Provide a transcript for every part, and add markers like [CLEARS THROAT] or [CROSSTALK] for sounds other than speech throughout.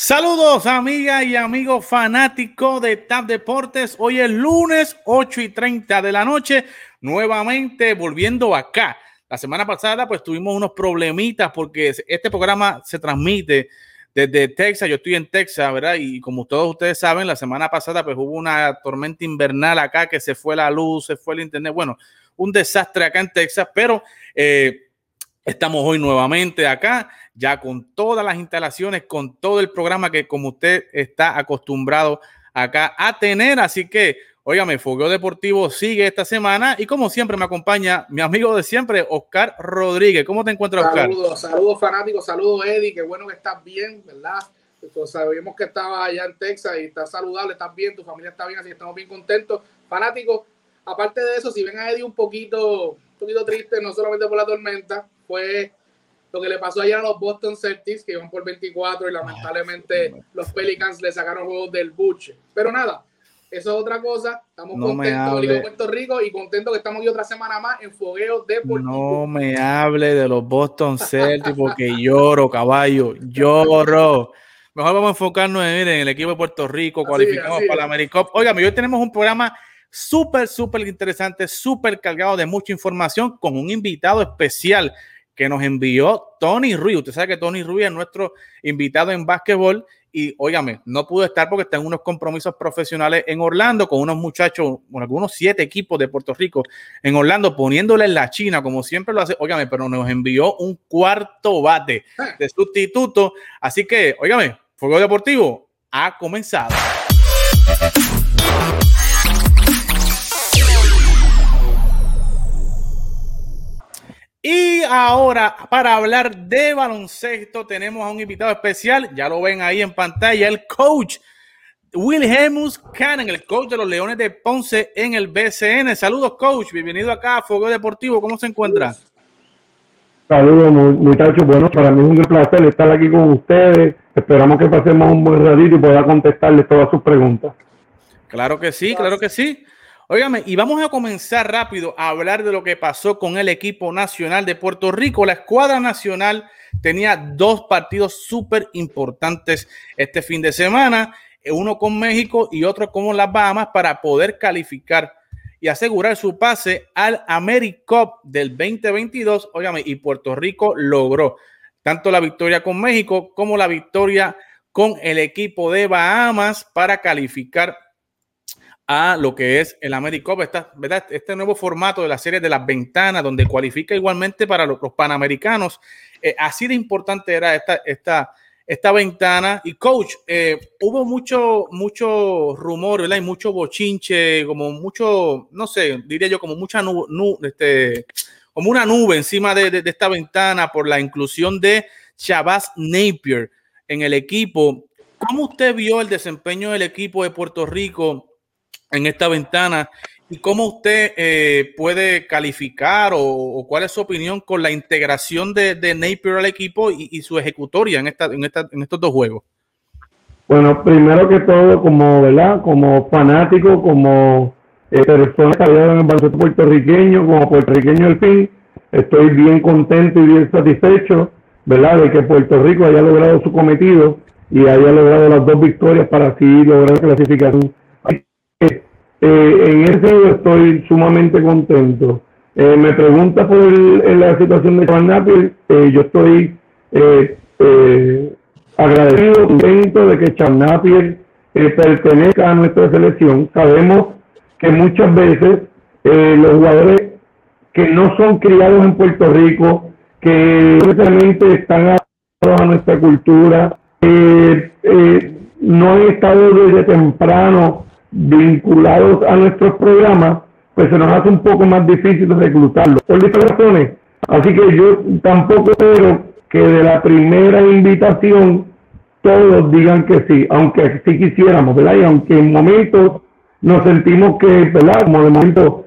Saludos amigas y amigos fanáticos de TAP Deportes. Hoy es lunes 8 y 30 de la noche, nuevamente volviendo acá. La semana pasada pues tuvimos unos problemitas porque este programa se transmite desde Texas. Yo estoy en Texas, ¿verdad? Y como todos ustedes saben, la semana pasada pues hubo una tormenta invernal acá que se fue la luz, se fue el internet. Bueno, un desastre acá en Texas, pero... Eh, Estamos hoy nuevamente acá, ya con todas las instalaciones, con todo el programa que como usted está acostumbrado acá a tener. Así que, óigame, Fogueo Deportivo sigue esta semana y como siempre me acompaña mi amigo de siempre, Oscar Rodríguez. ¿Cómo te encuentras, Oscar? Saludos, saludos fanáticos, saludos Eddie, qué bueno que estás bien, ¿verdad? Sabíamos que estabas allá en Texas y estás saludable, estás bien, tu familia está bien, así que estamos bien contentos. Fanáticos, aparte de eso, si ven a Eddie un poquito, un poquito triste, no solamente por la tormenta, fue lo que le pasó ayer a los Boston Celtics, que iban por 24 y lamentablemente los Pelicans le sacaron juegos del buche. Pero nada, eso es otra cosa. Estamos contentos de Puerto Rico y contentos que estamos aquí otra semana más en Fogueo Deportivo. No me hable de los Boston Celtics porque lloro, caballo, lloro. Mejor vamos a enfocarnos en, el equipo de Puerto Rico, cualificamos para la AmeriCup. Oiga, hoy tenemos un programa súper, súper interesante, súper cargado de mucha información con un invitado especial que nos envió Tony Ruiz. Usted sabe que Tony Ruiz es nuestro invitado en básquetbol y, óigame, no pudo estar porque está unos compromisos profesionales en Orlando con unos muchachos, con algunos siete equipos de Puerto Rico en Orlando, poniéndole en la China, como siempre lo hace, óigame, pero nos envió un cuarto bate de sustituto. Así que, óigame, Fuego Deportivo ha comenzado. Y ahora, para hablar de baloncesto, tenemos a un invitado especial. Ya lo ven ahí en pantalla, el coach Wilhelmus Cannon, el coach de los Leones de Ponce en el BCN. Saludos, coach. Bienvenido acá a Fuego Deportivo. ¿Cómo se encuentra? Saludos, muchachos. Bueno, para mí es un placer estar aquí con ustedes. Esperamos que pasemos un buen ratito y pueda contestarles todas sus preguntas. Claro que sí, claro que sí. Óigame, y vamos a comenzar rápido a hablar de lo que pasó con el equipo nacional de Puerto Rico. La escuadra nacional tenía dos partidos súper importantes este fin de semana, uno con México y otro con las Bahamas para poder calificar y asegurar su pase al AmeriCup del 2022. Óigame, y Puerto Rico logró tanto la victoria con México como la victoria con el equipo de Bahamas para calificar a lo que es el AmeriCup, ¿verdad? este nuevo formato de la serie de las ventanas, donde cualifica igualmente para los, panamericanos. Eh, así de importante era esta, esta, esta ventana. Y coach, eh, hubo mucho, mucho rumor, ¿verdad? Y mucho bochinche, como mucho, no sé, diría yo, como mucha nube, este, como una nube encima de, de, esta ventana por la inclusión de Chavaz Napier en el equipo. ¿Cómo usted vio el desempeño del equipo de Puerto Rico en esta ventana y cómo usted eh, puede calificar o, cuál es su opinión con la integración de, de Napier al equipo y, su ejecutoria en, esta, en, esta, en estos dos juegos. Bueno, primero que todo, como, ¿verdad? como fanático, como eh, persona que en el baloncesto puertorriqueño, como puertorriqueño al fin, estoy bien contento y bien satisfecho, ¿verdad? De que Puerto Rico haya logrado su cometido y haya logrado las dos victorias para así lograr clasificación eh, en ese estoy sumamente contento. Eh, me pregunta por la situación de Napier, eh, yo estoy agradecido, contento de que Napier pertenezca a nuestra selección. Sabemos que muchas veces los jugadores que no son criados en Puerto Rico, que realmente están a nuestra cultura, no han estado desde temprano vinculados a nuestros programas, pues se nos hace un poco más difícil reclutarlos. Por diferentes razones. Así que yo tampoco espero que de la primera invitación todos digan que sí, aunque sí quisiéramos, ¿verdad? Y aunque en momentos nos sentimos que, ¿verdad? Como de momento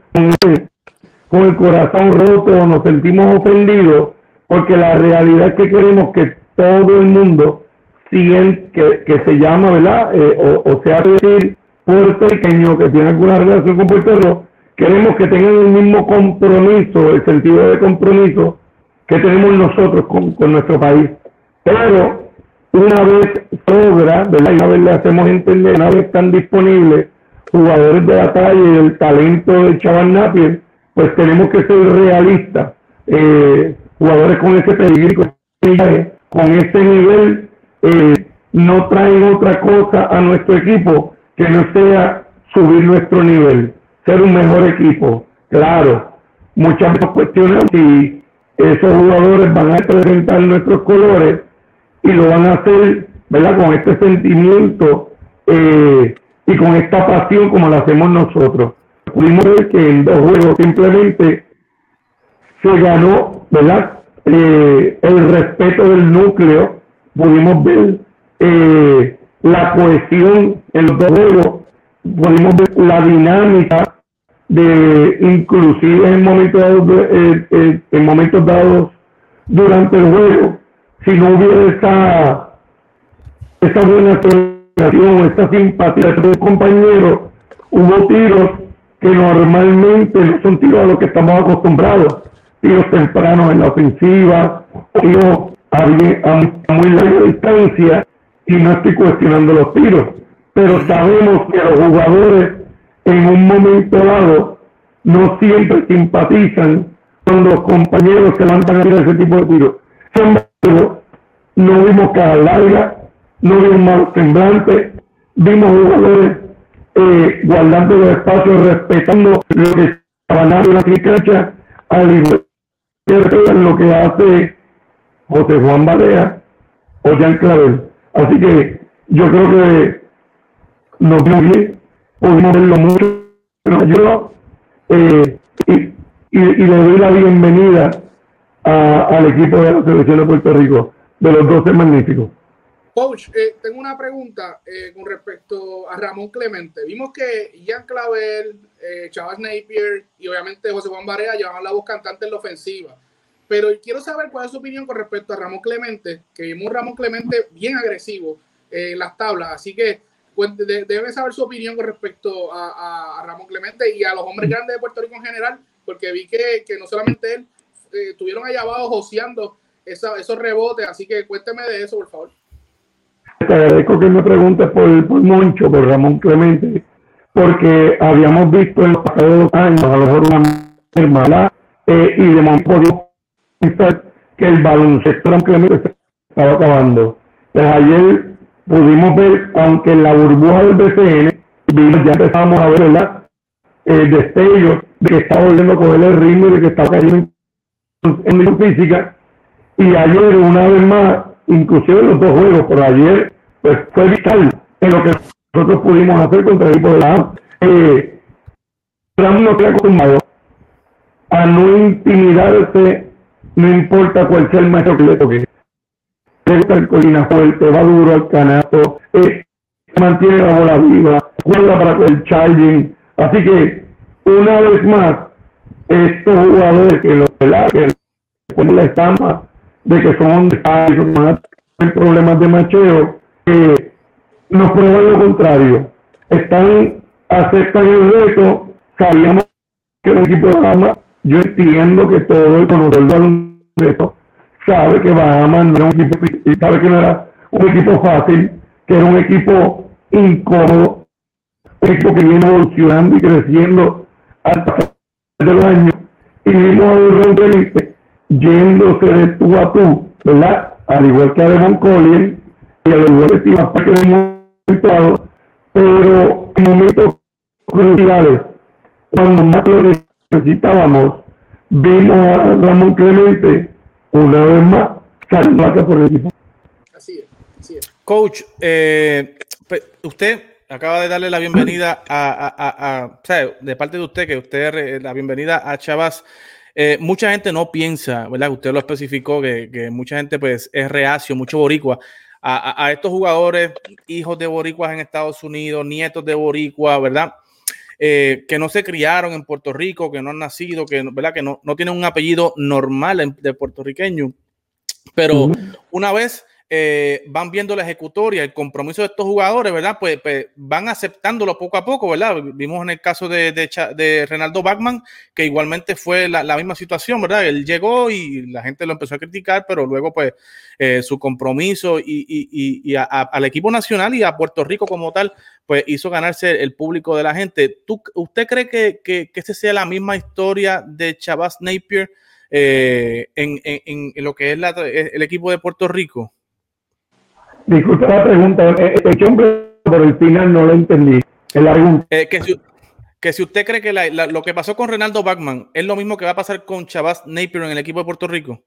con el corazón roto, nos sentimos ofendidos, porque la realidad es que queremos que todo el mundo siga, que, que se llama, ¿verdad? Eh, o, o sea, decir, puertorriqueño que tiene alguna relación con Puerto Rico, queremos que tengan el mismo compromiso, el sentido de compromiso que tenemos nosotros con, nuestro país. Pero una vez logra, ¿verdad? una vez le hacemos entender, una vez están disponibles jugadores de la y el talento de Chaval Napier, pues tenemos que ser realistas. Eh, jugadores con ese peligro, con ese nivel, eh, no traen otra cosa a nuestro equipo que no sea subir nuestro nivel, ser un mejor equipo. Claro, muchas cuestiones si esos jugadores van a presentar nuestros colores y lo van a hacer, ¿verdad? Con este sentimiento eh, y con esta pasión como lo hacemos nosotros. Pudimos ver que en dos juegos simplemente se ganó, ¿verdad? Eh, el respeto del núcleo, pudimos ver eh, la cohesión en los juegos, pudimos ver la dinámica de inclusive en momentos dados, eh, en momentos dados durante el juego, si no hubiera esa, esa buena relación, esta simpatía entre los compañeros, hubo tiros que normalmente no son tiros a los que estamos acostumbrados, tiros tempranos en la ofensiva, tiros a, muy larga distancia, y no estoy cuestionando los tiros, pero sabemos que los jugadores en un momento dado no siempre simpatizan con los compañeros que levantan a tirar ese tipo de tiros. no vimos cada larga, no vimos malos semblantes, vimos jugadores eh, guardando los espacios, respetando lo que estaban en la cancha, al igual que lo que hace José Juan Barea o Jean Clavel. Así que yo creo que nos vimos bien, pudimos verlo mucho, nos eh, y, y, y, le doy la bienvenida a, al equipo de la selección de Puerto Rico, de los 12 magníficos. Coach, eh, tengo una pregunta eh, con respecto a Ramón Clemente. Vimos que Ian Clavel, eh, Chavas Napier y obviamente José Juan Barea llevaban la voz cantante en la ofensiva. Pero quiero saber cuál es su opinión con respecto a Ramón Clemente, que vimos un Ramón Clemente bien agresivo en las tablas. Así que pues, debe saber su opinión con respecto a, Ramón Clemente y a los hombres grandes de Puerto Rico en general, porque vi que, que no solamente él, estuvieron allá abajo joseando esos rebotes. Así que cuénteme de eso, por favor. Te agradezco que me preguntes por, por Moncho, por Ramón Clemente, porque habíamos visto en los pasados dos años a lo mejor una hermana eh, y de momento que el baloncesto Clemente se estaba acabando. Pues ayer pudimos ver, aunque en la burbuja del BCN, ya empezamos a ver el destello de que estaba volviendo a coger el ritmo y de que estaba cayendo en, en física. Y ayer, una vez más, inclusive los dos juegos, por ayer pues fue vital en lo que nosotros pudimos hacer contra el equipo de la eh, se acostumbrado a no intimidarse, no importa cuál sea el maestro que le toque. Le gusta el colina fuerte, va duro al canasto, eh, mantiene la bola viva, juega para el charging. Así que, una vez más, estos jugadores que los que ponen la estampa de que son problemas de macheo, eh, nos prueban lo contrario. Están, aceptan el reto, sabíamos que el equipo de Bahamas, yo entiendo que todo el conocedor un reto sabe que Bahamas no era un equipo, sabe que no era un equipo fácil, que era un equipo incómodo, equipo que viene evolucionando y creciendo al pasar de los años, y vimos a un yéndose de tú a tú, ¿verdad? Al igual que a Devon Collins y al igual que Steve entrado, pero en momentos cruciales, cuando más lo necesitábamos, vimos a Ramón Clemente una vez más saliendo por el equipo. Así es, así es. Coach, eh, usted acaba de darle la bienvenida a, a, a, a, o sea, de parte de usted, que usted la bienvenida a Chavas eh, mucha gente no piensa, ¿verdad? Usted lo especificó, que, mucha gente pues es reacio, mucho boricua, a, estos jugadores, hijos de boricuas en Estados Unidos, nietos de boricua, ¿verdad? Eh, que no se criaron en Puerto Rico, que no han nacido, que, ¿verdad? que no, no tienen un apellido normal de puertorriqueño. Pero una vez eh, van viendo la ejecutoria, el compromiso de estos jugadores, ¿verdad? Pues, pues, van aceptándolo poco a poco, ¿verdad? Vimos en el caso de, de, de Renaldo Bachman, que igualmente fue la, misma situación, ¿verdad? Él llegó y la gente lo empezó a criticar, pero luego, pues, eh, su compromiso y, al equipo nacional y a Puerto Rico como tal, pues hizo ganarse el público de la gente. ¿Tú, ¿Usted cree que, que, que sea la misma historia de Chavas Napier eh, en, en, lo que es el equipo de Puerto Rico? Disculpa la pregunta, eh, hombre por el final no lo entendí. El eh, que, si, que si usted cree que la, la, lo que pasó con Renaldo Bachman es lo mismo que va a pasar con Chavas Napier en el equipo de Puerto Rico.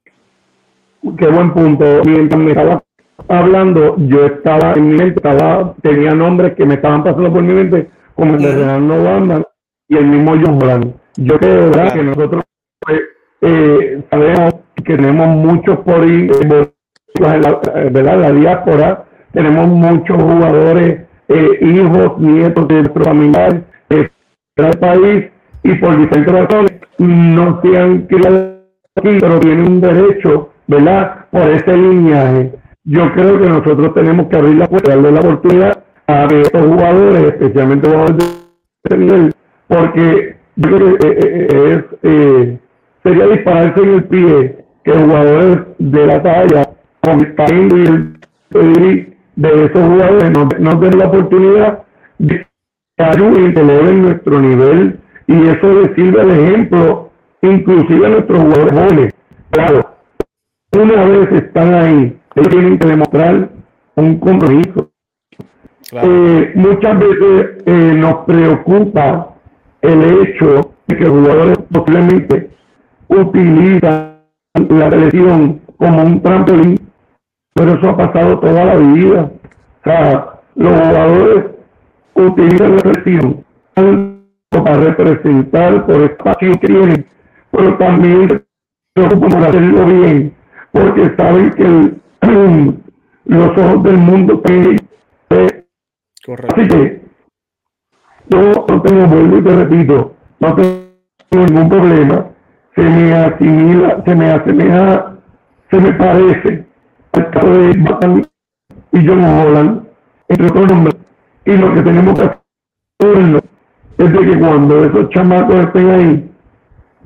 Qué buen punto. Mientras me estaba hablando, yo estaba en mi mente, estaba, tenía nombres que me estaban pasando por mi mente, como el de Renaldo Bachman y el mismo John Holland. Yo creo ¿verdad? que nosotros pues, eh, sabemos que tenemos muchos por. Eh, la, ¿verdad? la diáspora, tenemos muchos jugadores, eh, hijos, nietos de nuestros familiares eh, del país y por diferentes razones no se han criado aquí, pero tienen un derecho, ¿verdad? Por ese lineaje. Yo creo que nosotros tenemos que abrir la puerta, darle la oportunidad a estos jugadores, especialmente jugadores de este nivel, porque yo creo que eh, eh, sería dispararse en el pie que jugadores de la talla y de esos jugadores nos, nos den la oportunidad de ayuden que eleven nuestro nivel y eso le sirve de ejemplo inclusive a nuestros jugadores jóvenes. Claro, una vez están ahí, ellos tienen que demostrar un compromiso. Claro. Eh, muchas veces eh, nos preocupa el hecho de que jugadores posiblemente utilizan la selección como un trampolín pero eso ha pasado toda la vida. O sea, los jugadores utilizan la presión para representar por espacio que tienen, pero también se preocupan por hacerlo bien, porque saben que el, [CLEARS THROAT] los ojos del mundo tienen. Correcto. Así que yo no tengo, vuelvo y te repito, no tengo ningún problema. Se me asimila, se me asemeja, se me parece el caso de Batman y John Holland, entre otros nombres. Y lo que tenemos que hacer es de que cuando esos chamacos estén ahí,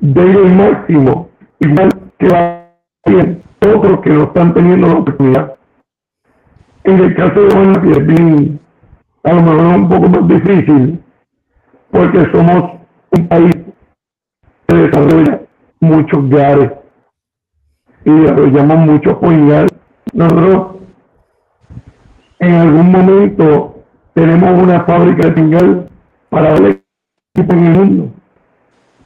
den el máximo, igual que va bien otros que no están teniendo la oportunidad. En el caso de Juan bien, a lo mejor es un poco más difícil, porque somos un país que desarrolla muchos gares y desarrollamos muchos puñales nosotros en algún momento tenemos una fábrica de pingal para darle equipo en el mundo.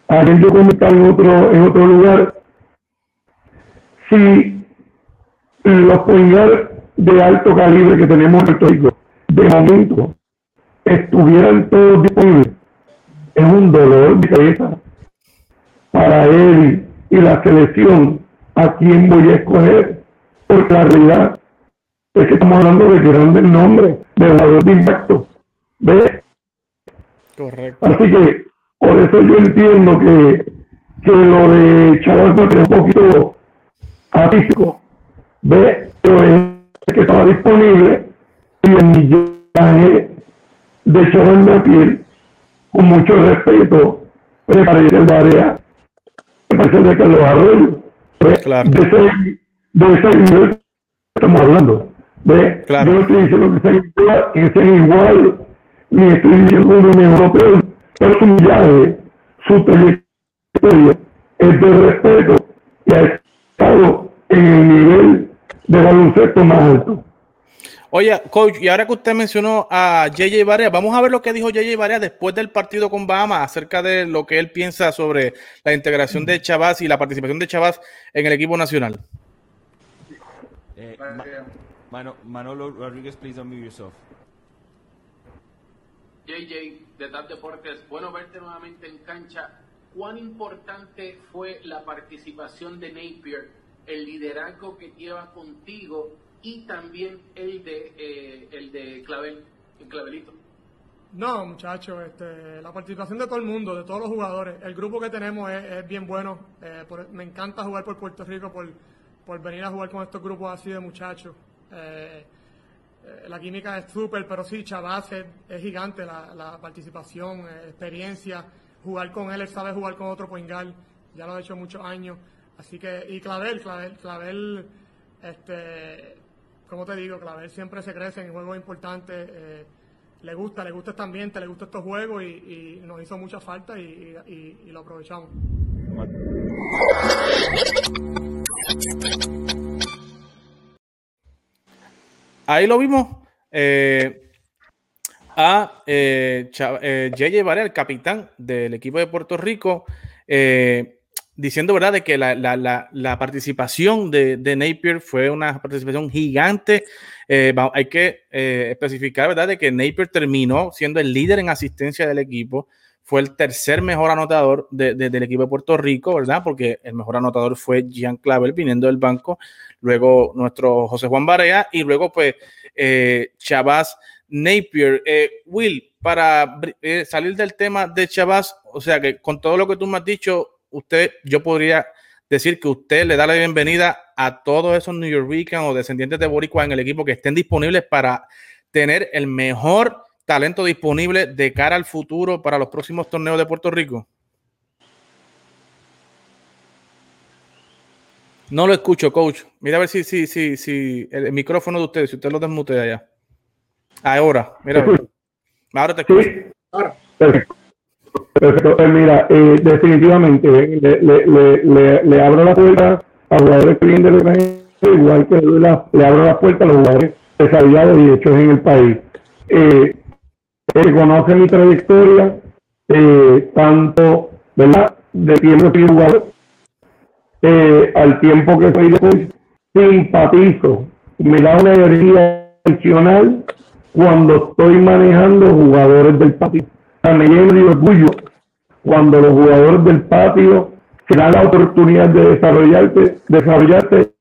Ayer yo comentaba en otro, en otro lugar, si los pingal de alto calibre que tenemos en Puerto Rico, de momento, estuvieran todos disponibles, es un dolor de cabeza para él y la selección a quién voy a escoger porque la realidad es que estamos hablando de grandes nombres, de valor de impacto. ¿Ves? Correcto. Así que por eso yo entiendo que, que lo de Chaval es un poquito artístico. ¿Ves? Pero es que estaba disponible y el millaje de Chaval de piel, con mucho respeto, preparé el área, me parece de Carlos Arroyo. Claro. De ese, de ese nivel estamos hablando. Claro. Yo no estoy diciendo que sean igual, que sean igual ni estoy diciendo uno mejor pero, su millaje, su trayectoria es de respeto y ha estado en el nivel de baloncesto más alto. Oye, coach, y ahora que usted mencionó a JJ Barea, vamos a ver lo que dijo JJ Barea después del partido con Bahamas acerca de lo que él piensa sobre la integración de Chavas y la participación de Chavas en el equipo nacional. Eh, Ma Manolo Rodríguez, please unmute yourself. JJ, de TAP Deportes, bueno verte nuevamente en cancha. ¿Cuán importante fue la participación de Napier, el liderazgo que lleva contigo y también el de eh, el de Clavel, el Clavelito? No, muchachos, este, la participación de todo el mundo, de todos los jugadores. El grupo que tenemos es, es bien bueno. Eh, por, me encanta jugar por Puerto Rico, por por venir a jugar con estos grupos así de muchachos. Eh, la química es súper, pero sí, Chavaz es, gigante la, participación, experiencia. Jugar con él, él sabe jugar con otro poingal, ya lo ha hecho muchos años. Así que, y Clavel, Clavel, Clavel, este, como te digo, Clavel siempre se crece en juegos importantes. Eh, le gusta, le gusta este ambiente, le gusta estos juegos y, nos hizo mucha falta y, lo aprovechamos. Ahí lo vimos. Eh, a eh, eh Varela, el capitán del equipo de Puerto Rico, eh, diciendo, ¿verdad?, de que la, participación de, de, Napier fue una participación gigante. Eh, hay que especificar, ¿verdad?, de que Napier terminó siendo el líder en asistencia del equipo. Fue el tercer mejor anotador de, del equipo de Puerto Rico, ¿verdad? Porque el mejor anotador fue Jean Clavel viniendo del banco, luego nuestro José Juan Barea y luego, pues, eh, Napier. Will, para salir del tema de Chavaz, o sea que con todo lo que tú me has dicho, usted, yo podría decir que usted le da la bienvenida a todos esos New Yorkers o descendientes de Boricua en el equipo que estén disponibles para tener el mejor talento disponible de cara al futuro para los próximos torneos de Puerto Rico? No lo escucho, coach. Mira a ver si, si, si, si el, micrófono de usted, si usted lo desmutea allá. Ahora, mira. Ahora te escucho. Ahora. Perfecto. Pues mira, eh, definitivamente le, le, le, le, abro la puerta a jugadores que vienen del extranjero, igual que le abro la puerta a los jugadores desarrollados y hechos en el país. Eh, conoce mi trayectoria, eh, tanto ¿verdad? de tiempo que jugador, eh, al tiempo que soy de simpatizo, me da una energía adicional cuando estoy manejando jugadores del patio me lleno orgullo cuando los jugadores del patio se dan la oportunidad de desarrollarte, desarrollarte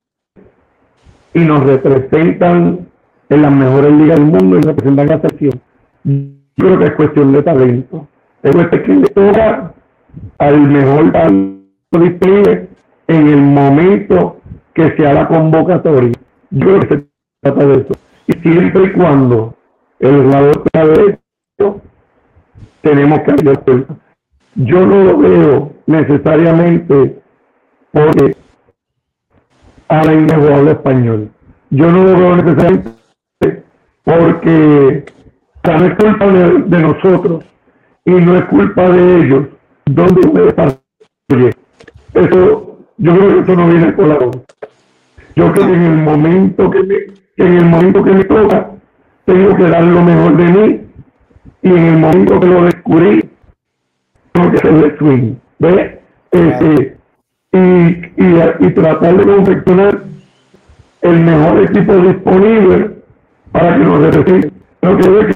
y nos representan en las mejores ligas del mundo y representan la sección. Yo creo que es cuestión de talento. Es cuestión que toca al mejor talento disponible en el momento que sea la convocatoria. Yo creo que se trata de eso. Y siempre y cuando el jugador tenga esto tenemos que abrir puertas. Yo no lo veo necesariamente porque ahora mismo habla español. Yo no lo veo necesariamente porque no es culpa de, nosotros y no es culpa de ellos donde me desarrolle. Eso, yo creo que eso no viene por la voz. Yo creo que en el momento que me, en el momento que me toca, tengo que dar lo mejor de mí y en el momento que lo descubrí, tengo que hacer swing, ¿ves? Este, y, y, y, tratar de confeccionar el mejor equipo disponible para que nos represente. Pero que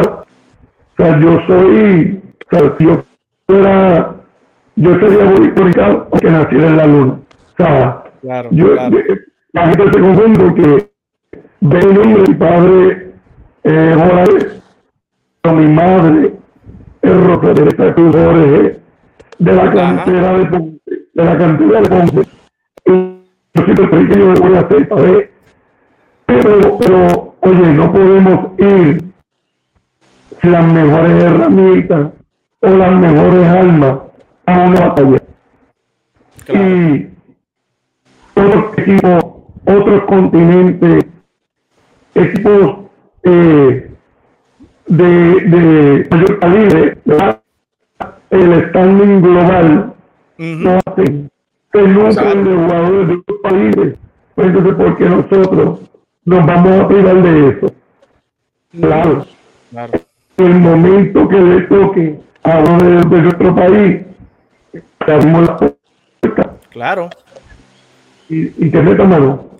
o sea, yo soy, o sea, yo fuera, yo sería bonito porque nací en la luna. O sea, claro, yo, claro. la gente se confunde porque ve el nombre de mi padre eh, Jorge, mi madre es Rosa Cruz Jorge, de la cantera de Ponce, de la cantera de Ponce. Yo siempre que yo me voy a hacer ver. Pero, pero, oye, no podemos ir las mejores herramientas o las mejores armas a una batalla. Y otros equipos, otros continentes, equipos eh, de, de mayor calibre, el standing global, no hacen, nutren de jugadores de otros países. Entonces, ¿por qué nosotros nos vamos a privar de eso? Claro. claro. El momento que le toque a uno de, nuestro país, abrimos la puerta. Claro. Y, y que meta mano.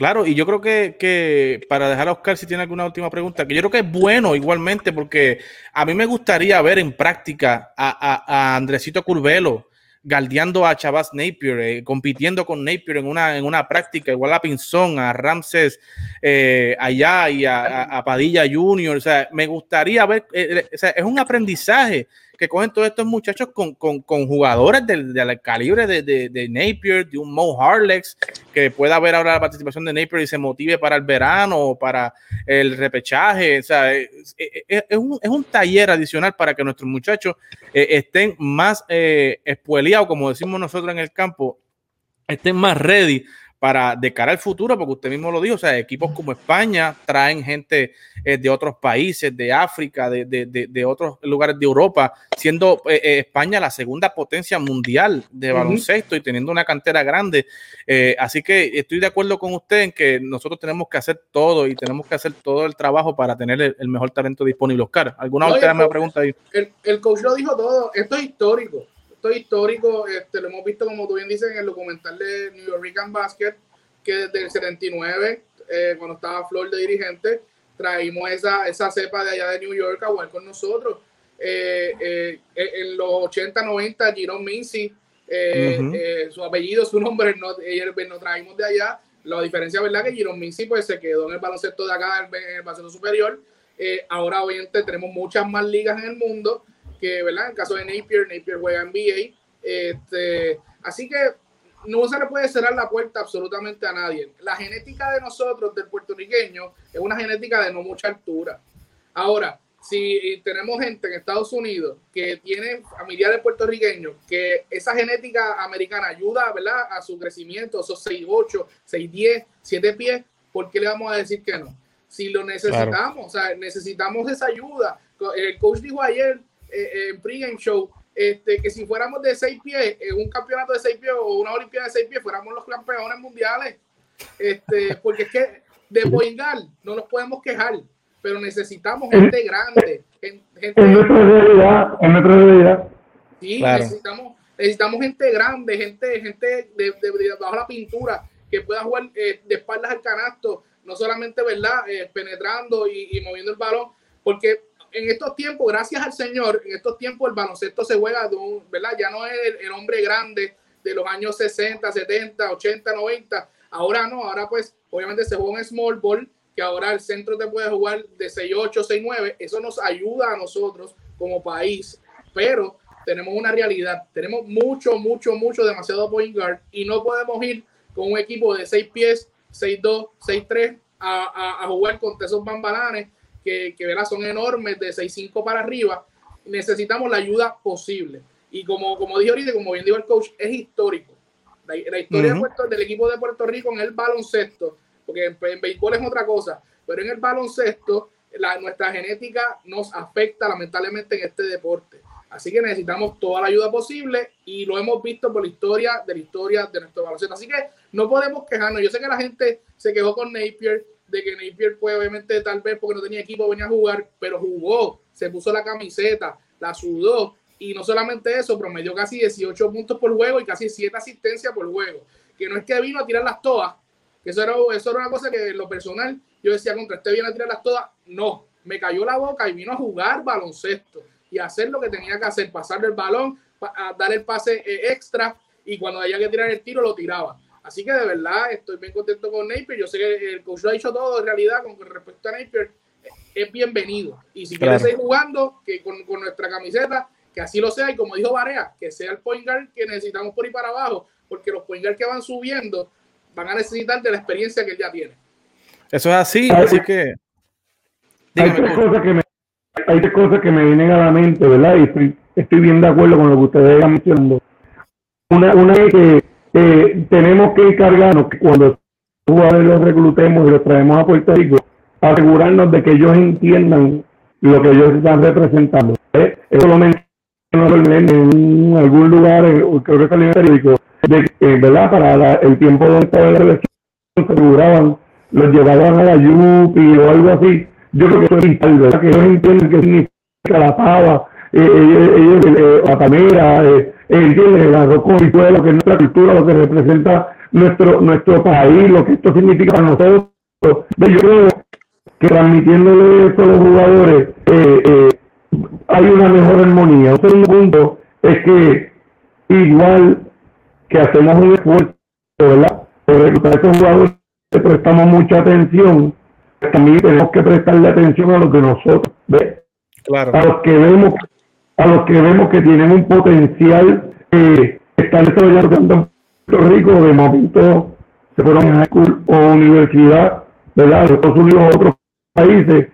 Claro, y yo creo que, para dejar a Oscar si tiene alguna última pregunta, que yo creo que es bueno igualmente, porque a mí me gustaría ver en práctica a, a, Andresito Curvelo galdeando a Chavaz Napier, eh, compitiendo con Napier en una, en una práctica, igual a Pinzón, a Ramses eh, allá y a, Padilla Junior. O sea, me gustaría ver, eh, o sea, es un aprendizaje que cogen todos estos muchachos con, con, con jugadores del, del calibre de, de, Napier, de un Mo Harlex, que pueda haber ahora la participación de Napier y se motive para el verano para el repechaje. O sea, es, un, es un, taller adicional para que nuestros muchachos eh, estén más eh, espueleados, como decimos nosotros en el campo, estén más ready para de cara al futuro, porque usted mismo lo dijo, o sea, equipos como España traen gente eh, de otros países, de África, de, de, de, de otros lugares de Europa, siendo eh, eh, España la segunda potencia mundial de baloncesto uh -huh. y teniendo una cantera grande. Eh, así que estoy de acuerdo con usted en que nosotros tenemos que hacer todo y tenemos que hacer todo el trabajo para tener el, el mejor talento disponible. Oscar, ¿alguna no, otra pregunta ahí? El, el coach lo dijo todo, esto es histórico esto histórico, este, lo hemos visto como tú bien dices en el documental de New York Basket, que desde el 79, eh, cuando estaba Flor de dirigente, traímos esa, esa cepa de allá de New York a jugar con nosotros. Eh, eh, en los 80, 90, Jerome Mincy, uh -huh. su apellido, su nombre, no, no traímos de allá. La diferencia, ¿verdad? Que Jerome Mincy pues, se quedó en el baloncesto de acá, en el baloncesto superior. ahora, obviamente, tenemos muchas más ligas en el mundo que, ¿verdad? En el caso de Napier, Napier juega NBA. Este, así que no se le puede cerrar la puerta absolutamente a nadie. La genética de nosotros, del puertorriqueño, es una genética de no mucha altura. Ahora, si tenemos gente en Estados Unidos que tiene familiares puertorriqueños, que esa genética americana ayuda, ¿verdad? A su crecimiento, esos 6'8, 6'10, 7 pies, ¿por qué le vamos a decir que no? Si lo necesitamos, claro. o sea, necesitamos esa ayuda. El coach dijo ayer, en pregame show este, que si fuéramos de seis pies, en un campeonato de seis pies o una olimpiada de seis pies, fuéramos los campeones mundiales. Este, [LAUGHS] porque es que de Boingal no nos podemos quejar, pero necesitamos gente grande. Gente, en nuestra realidad, en nuestra realidad. Sí, claro. necesitamos, necesitamos gente grande, gente, gente de, de, de bajo la pintura, que pueda jugar eh, de espaldas al canasto, no solamente, ¿verdad?, eh, penetrando y, y moviendo el balón, porque en estos tiempos, gracias al Señor, en estos tiempos el baloncesto se juega de un, ¿verdad? Ya no es el, el, hombre grande de los años 60, 70, 80, 90. Ahora no, ahora pues obviamente se juega un small ball, que ahora el centro te puede jugar de 6-8, 6-9. Eso nos ayuda a nosotros como país, pero tenemos una realidad. Tenemos mucho, mucho, mucho, demasiado point guard y no podemos ir con un equipo de 6 pies, 6-2, 6-3 a, a, a jugar contra esos bambalanes que, que ¿verdad? son enormes de 6'5 para arriba, necesitamos la ayuda posible. Y como, como dije ahorita, como bien dijo el coach, es histórico. La, la historia uh -huh. de Puerto, del equipo de Puerto Rico en el baloncesto, porque en, en béisbol es otra cosa, pero en el baloncesto la, nuestra genética nos afecta lamentablemente en este deporte. Así que necesitamos toda la ayuda posible y lo hemos visto por la historia de la historia de nuestro baloncesto. Así que no podemos quejarnos. Yo sé que la gente se quejó con Napier, de que Napier fue obviamente tal vez porque no tenía equipo venía a jugar, pero jugó, se puso la camiseta, la sudó y no solamente eso, promedió casi 18 puntos por juego y casi 7 asistencias por juego. Que no es que vino a tirar las todas, que eso era, eso era una cosa que en lo personal yo decía contra este viene a tirar las todas, no, me cayó la boca y vino a jugar baloncesto y hacer lo que tenía que hacer, pasarle el balón, dar el pase eh, extra y cuando había que tirar el tiro lo tiraba. Así que de verdad estoy bien contento con Napier. Yo sé que el coach lo ha dicho todo en realidad con respecto a Napier. Es bienvenido. Y si claro. quiere seguir jugando que con, con, nuestra camiseta, que así lo sea. Y como dijo Barea, que sea el point guard que necesitamos por ir para abajo. Porque los point guard que van subiendo van a necesitar de la experiencia que él ya tiene. Eso es así. Así que. Hay tres, cosas que me, hay tres cosas que me vienen a la mente, ¿verdad? Y estoy, estoy bien de acuerdo con lo que ustedes están mencionando. Una, una es que eh, tenemos que encargarnos que cuando los reclutemos y los traemos a Puerto Rico, asegurarnos de que ellos entiendan lo que ellos están representando. ¿eh? Eso lo en algún lugar, creo que salió en el periódico, de, eh, ¿verdad? Para la, el tiempo donde estaba la elección, se aseguraban, los llevaban a la Yupi o algo así. Yo creo que eso es vital. Que ellos entienden qué significa la pava, eh, ellos, eh, la palmera, entienden el arroz con lo que es nuestra cultura, lo que representa nuestro nuestro país, lo que esto significa para nosotros. Yo creo que transmitiéndole esto a los jugadores eh, eh, hay una mejor armonía. Un segundo punto es que igual que hacemos un esfuerzo, ¿verdad? Por reclutar a estos jugadores, prestamos mucha atención, también tenemos que prestarle atención a los de nosotros, ¿ves? Claro. A los que vemos a los que vemos que tienen un potencial que están desarrollando en Puerto Rico, de momento se fueron a high o universidad, ¿verdad? De Estados Unidos o otros países,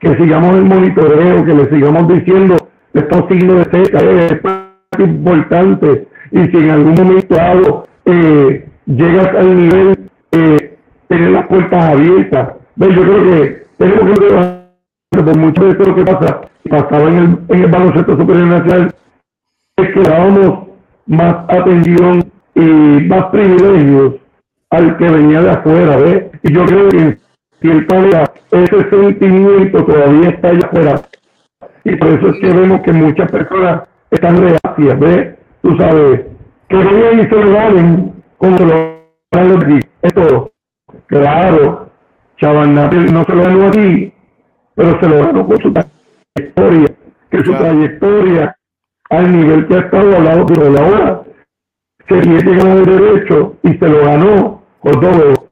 que sigamos el monitoreo, que le sigamos diciendo, estos signos de cerca, es importante, y si en algún momento algo eh, llegas al nivel, eh, tener las puertas abiertas. Yo creo que tenemos que por mucho de esto que pasa, pasaba en el, en el baloncesto superior nacional, es que dábamos más atención y más privilegios al que venía de afuera, ¿ves? Y yo creo que si el padre, ese sentimiento todavía está allá afuera. Y por eso es que vemos que muchas personas están reacias, ¿ves? Tú sabes, que vengan y se lo ganen como se lo ganan aquí. Esto, claro, Chaval no se lo ganó aquí, pero se lo ganó con su trayectoria, que su trayectoria al nivel que ha estado al lado de la hora se ganado el derecho y se lo ganó con todo.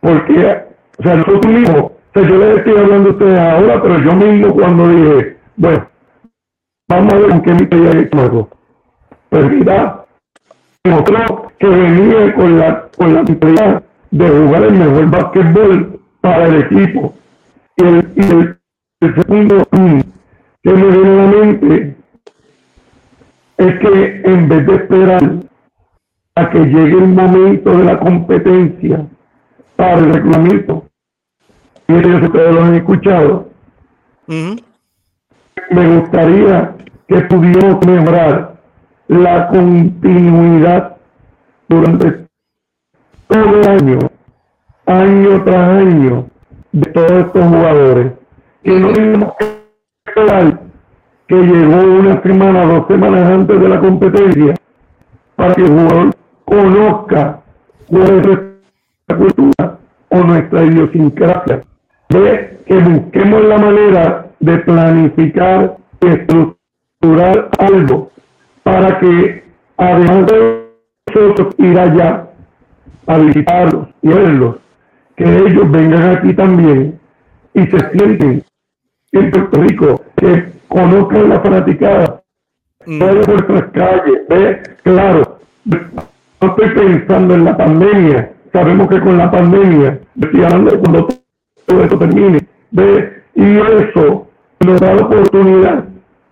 Porque, o sea, nosotros mismos, o sea, yo les estoy hablando a ustedes ahora, pero yo mismo cuando dije, bueno, vamos a ver con qué me pedía el juego. Pues mira, demostró que venía con la, con la de jugar el mejor básquetbol para el equipo. Y el, y el, el segundo mm, que me viene a la mente es que en vez de esperar a que llegue el momento de la competencia para el reglamento, y ustedes lo han escuchado, me gustaría que pudiéramos mejorar la continuidad durante todo el año, año tras año, de todos estos jugadores. Que no tenemos que esperar que llegó una semana, dos semanas antes de la competencia, para que el jugador conozca nuestra cultura o nuestra idiosincrasia. De que busquemos la manera de planificar y estructurar algo para que, además de nosotros ir allá a visitarlos y verlos, que ellos vengan aquí también y se sienten en Puerto Rico, que conozcan la fanaticada, mm. de nuestras calles, ve, claro, no estoy pensando en la pandemia, sabemos que con la pandemia, estoy hablando cuando todo esto termine, ve, y eso nos da la oportunidad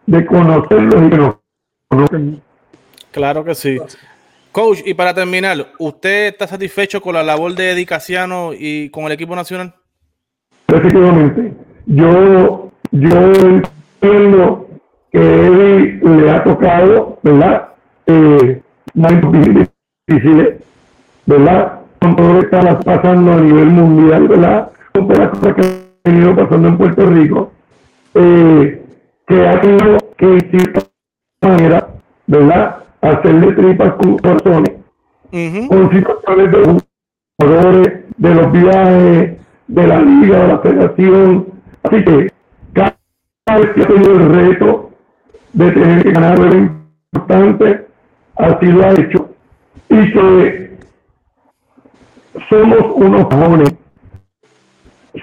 de conocerlos y que nos conozcan. Claro que sí. Coach, y para terminar, ¿usted está satisfecho con la labor de Edicaciano y con el equipo nacional? Efectivamente. Yo, yo entiendo que Eddie le ha tocado, ¿verdad? Eh, más difíciles, ¿verdad? Con todo lo que está pasando a nivel mundial, ¿verdad? Con todas las cosas que han venido pasando en Puerto Rico, eh, que ha tenido que, de manera, ¿verdad? Hacerle tripas con corazones, con situaciones de los jugadores, de los viajes, de la liga, de la federación. Así que cada vez que ha tenido el reto de tener que ganar algo importante, así lo ha hecho. Y que somos unos jóvenes.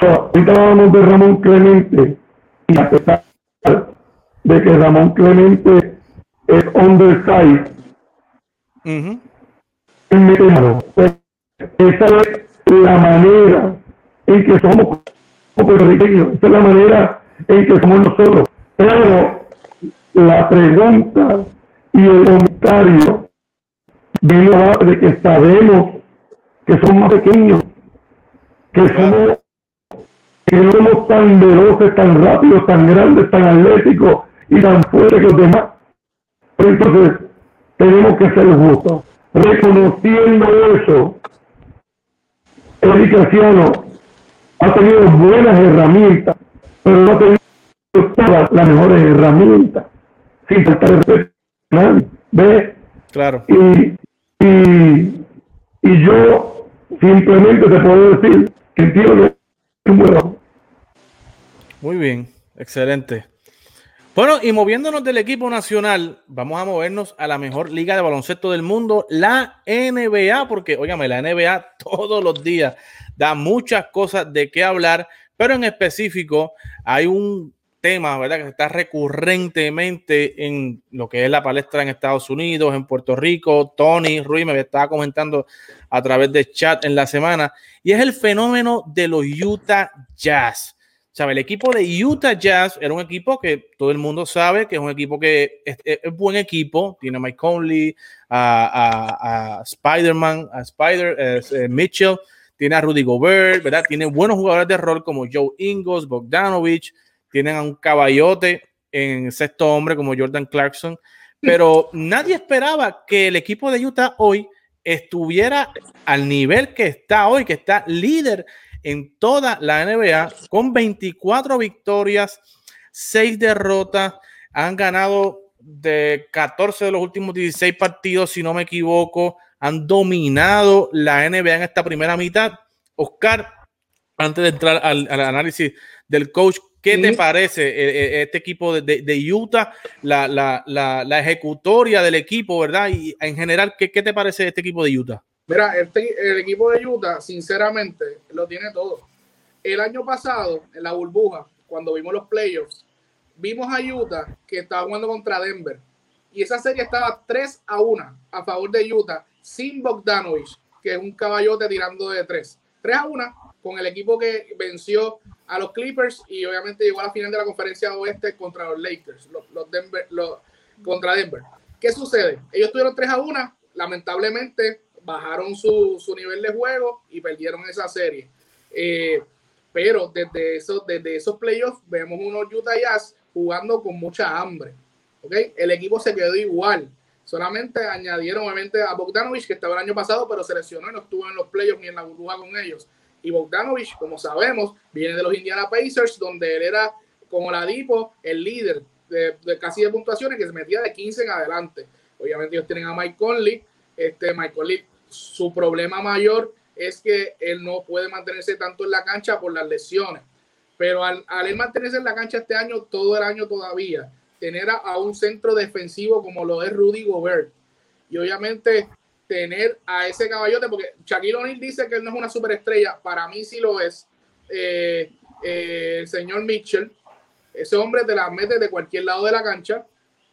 O ahorita hablábamos de Ramón Clemente, y a pesar de que Ramón Clemente es underside, Uh pues, esa es la manera en que somos puertorriqueños, esa es la manera en que somos nosotros. Pero la pregunta y el comentario vino de que sabemos que somos más pequeños, que somos que no somos tan veloces, tan rápidos, tan grandes, tan atléticos y tan fuertes que los demás. entonces, tenemos que ser justos. Reconociendo eso, el cristiano ha tenido buenas herramientas, pero no ha tenido todas las mejores herramientas, sin faltar respeto. ¿Ves? Claro. Y, y, y yo simplemente te puedo decir que entiendo que es un buen Muy bien, excelente. Bueno, y moviéndonos del equipo nacional, vamos a movernos a la mejor liga de baloncesto del mundo, la NBA, porque, óigame, la NBA [LAUGHS] todos los días da muchas cosas de qué hablar, pero en específico hay un tema, ¿verdad? Que está recurrentemente en lo que es la palestra en Estados Unidos, en Puerto Rico. Tony Ruiz me estaba comentando a través de chat en la semana, y es el fenómeno de los Utah Jazz. ¿Sabe? El equipo de Utah Jazz era un equipo que todo el mundo sabe que es un equipo que es, buen equipo. Tiene a Mike Conley, a, Spider-Man, a Spider, eh, Mitchell, tiene a Rudy Gobert, ¿verdad? Tiene buenos jugadores de rol como Joe Ingles, Bogdanovich, tienen a un caballote en sexto hombre como Jordan Clarkson, pero nadie esperaba que el equipo de Utah hoy estuviera al nivel que está hoy, que está líder en toda la NBA con 24 victorias, 6 derrotas, han ganado de 14 de los últimos 16 partidos, si no me equivoco, han dominado la NBA en esta primera mitad. Oscar, antes de entrar al, análisis del coach, ¿qué te parece eh, eh, este equipo de, Utah, la, ejecutoria del equipo, verdad? Y en general, ¿qué, ¿qué te parece este equipo de Utah? Mira, este, el equipo de Utah, sinceramente, lo tiene todo. El año pasado, en la burbuja, cuando vimos los playoffs, vimos a Utah que estaba jugando contra Denver. Y esa serie estaba 3 a 1 a favor de Utah, sin Bogdanovich, que es un caballote tirando de 3. 3 a 1 con el equipo que venció a los Clippers y obviamente llegó a la final de la conferencia oeste contra los Lakers, los, Denver, contra Denver. ¿Qué sucede? Ellos tuvieron 3 a 1, lamentablemente bajaron su, su nivel de juego y perdieron esa serie. Eh, pero desde, eso, desde esos playoffs vemos unos Utah Jazz jugando con mucha hambre. ¿okay? El equipo se quedó igual. Solamente añadieron obviamente a Bogdanovich, que estaba el año pasado, pero se lesionó y no estuvo en los playoffs ni en la burbuja con ellos. Y Bogdanovich, como sabemos, viene de los Indiana Pacers, donde él era, como la Dipo, el líder de, de casi de puntuaciones, que se metía de 15 en adelante. Obviamente ellos tienen a Mike Conley. Este, Mike Conley su problema mayor es que él no puede mantenerse tanto en la cancha por las lesiones. Pero al, él mantenerse en la cancha este año, todo el año todavía, tener a, un centro defensivo como lo es Rudy Gobert y obviamente tener a ese caballote, porque Shaquille O'Neal dice que él no es una superestrella, para mí sí lo es. Eh, eh, el señor Mitchell, ese hombre te la mete de cualquier lado de la cancha,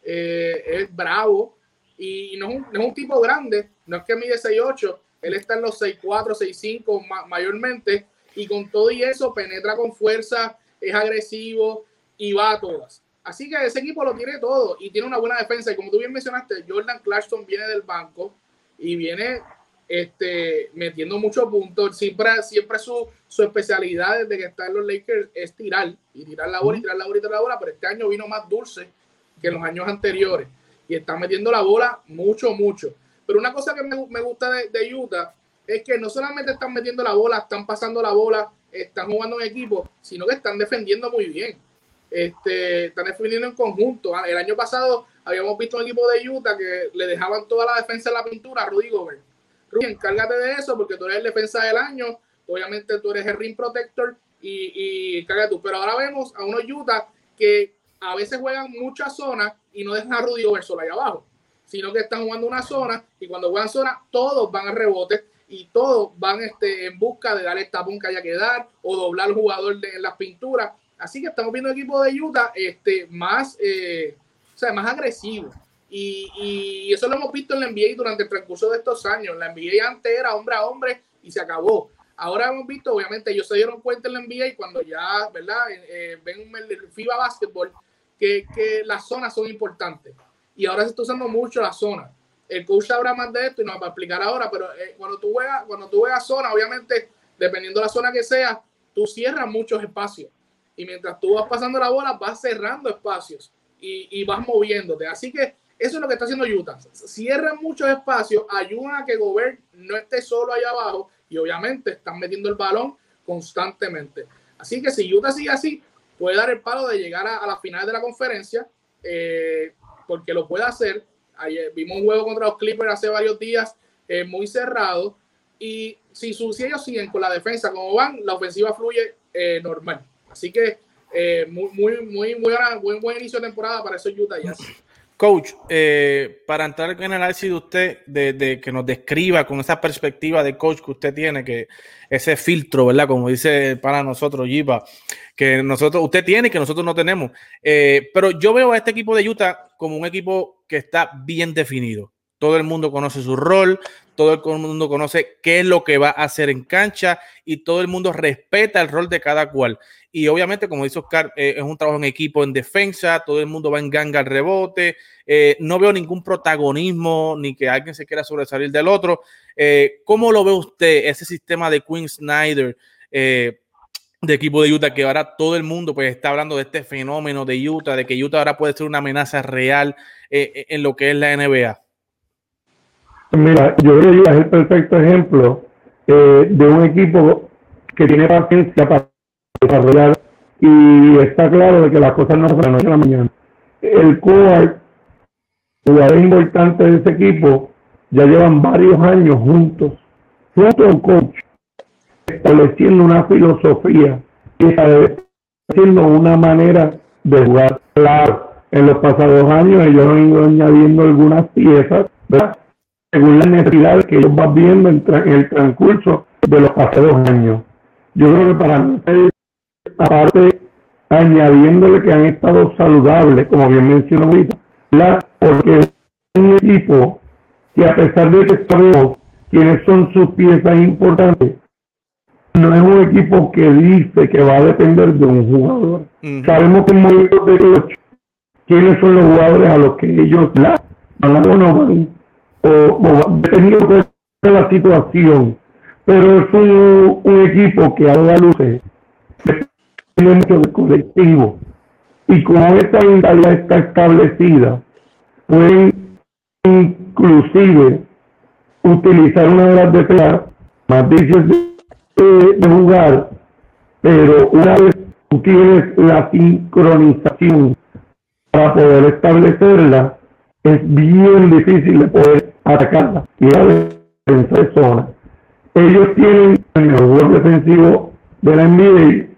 eh, es bravo, y no es, un, no es un tipo grande, no es que mide 6'8, él está en los 6'4, 6'5 mayormente, y con todo y eso penetra con fuerza, es agresivo y va a todas. Así que ese equipo lo tiene todo y tiene una buena defensa. Y como tú bien mencionaste, Jordan Clarkson viene del banco y viene este, metiendo muchos puntos. Siempre, siempre su, su especialidad desde que está en los Lakers es tirar y tirar la bola y tirar la bola y tirar la bola, pero este año vino más dulce que en los años anteriores y están metiendo la bola mucho, mucho. Pero una cosa que me, me gusta de, de, Utah es que no solamente están metiendo la bola, están pasando la bola, están jugando en equipo, sino que están defendiendo muy bien. Este, están defendiendo en conjunto. Ah, el año pasado habíamos visto un equipo de Utah que le dejaban toda la defensa en la pintura a Rudy Gobert. Rudy, encárgate de eso porque tú eres el defensa del año, obviamente tú eres el ring protector y, y tú. Pero ahora vemos a unos Utah que a veces juegan muchas zonas y no dejan a Rudy Gobert ahí abajo, sino que están jugando una zona y cuando juegan zona todos van a rebote y todos van este, en busca de dar el tapón que haya que dar o doblar al jugador de, en las pinturas. Así que estamos viendo equipo de Utah este, más, eh, o sea, más agresivo. Y, y, eso lo hemos visto en la NBA durante el transcurso de estos años. La NBA antes era hombre a hombre y se acabó. Ahora hemos visto, obviamente, ellos se dieron cuenta en la NBA y cuando ya, ¿verdad? Eh, eh, ven el FIBA Basketball, que, las zonas son importantes. Y ahora se está usando mucho la zona. El coach sabrá más de esto y nos va a explicar ahora, pero eh, cuando tú juegas, cuando tú juegas zona, obviamente, dependiendo de la zona que sea, tú cierras muchos espacios. Y mientras tú vas pasando la bola, vas cerrando espacios y, y vas moviéndote. Así que eso es lo que está haciendo Utah. Cierran muchos espacios, ayudan a que Gobert no esté solo allá abajo y obviamente están metiendo el balón constantemente. Así que si Utah sigue así, puede dar el palo de llegar a, la final de la conferencia, eh, porque lo puede hacer. Ayer vimos un juego contra los Clippers hace varios días eh, muy cerrado. Y si, si, ellos siguen con la defensa como van, la ofensiva fluye eh, normal. Así que muy, muy, muy, muy buen, buen inicio de temporada para esos Utah Jazz. Coach, eh, para entrar en el análisis de usted, de, que nos describa con esa perspectiva de coach que usted tiene, que ese filtro, ¿verdad? Como dice para nosotros, Jipa, que nosotros, usted tiene y que nosotros no tenemos. Eh, pero yo veo a este equipo de Utah como un equipo que está bien definido. Todo el mundo conoce su rol, todo el mundo conoce qué es lo que va a hacer en cancha y todo el mundo respeta el rol de cada cual. Y obviamente, como dice Oscar, eh, es un trabajo en equipo en defensa, todo el mundo va en ganga al rebote, eh, no veo ningún protagonismo ni que alguien se quiera sobresalir del otro. Eh, ¿Cómo lo ve usted ese sistema de Quinn Snyder? de equipo de Utah, que ahora todo el mundo pues está hablando de este fenómeno de Utah, de que Utah ahora puede ser una amenaza real en lo que es la NBA. Mira, yo creo que es el perfecto ejemplo de un equipo que tiene paciencia para desarrollar y está claro de que las cosas no se van a la mañana. El core, jugadores importantes de ese equipo, ya llevan varios años juntos, junto a coach, estableciendo una filosofía y estableciendo una manera de jugar. Claro, en los pasados años ellos han ido añadiendo algunas piezas, ¿verdad? Según las necesidades que ellos van viendo en, el transcurso de los pasados años. Yo creo que para mí aparte añadiéndole que han estado saludables, como bien mencionó ahorita, porque es un equipo que a pesar de que sabemos quiénes son sus piezas importantes, no es un equipo que dice que va a depender de un jugador. Sabemos que en momentos de clutch, quiénes son los jugadores a los que ellos la, van a o, dependiendo de la situación. Pero es un, equipo que a la luces mucho de colectivo. Y como esta mentalidad está establecida, pueden inclusive utilizar una de las defensas más difíciles de, jugar, pero una vez tú tienes la sincronización para poder establecerla, es bien difícil de poder atacarla y la defensa de zona. Ellos tienen el mejor defensivo de la NBA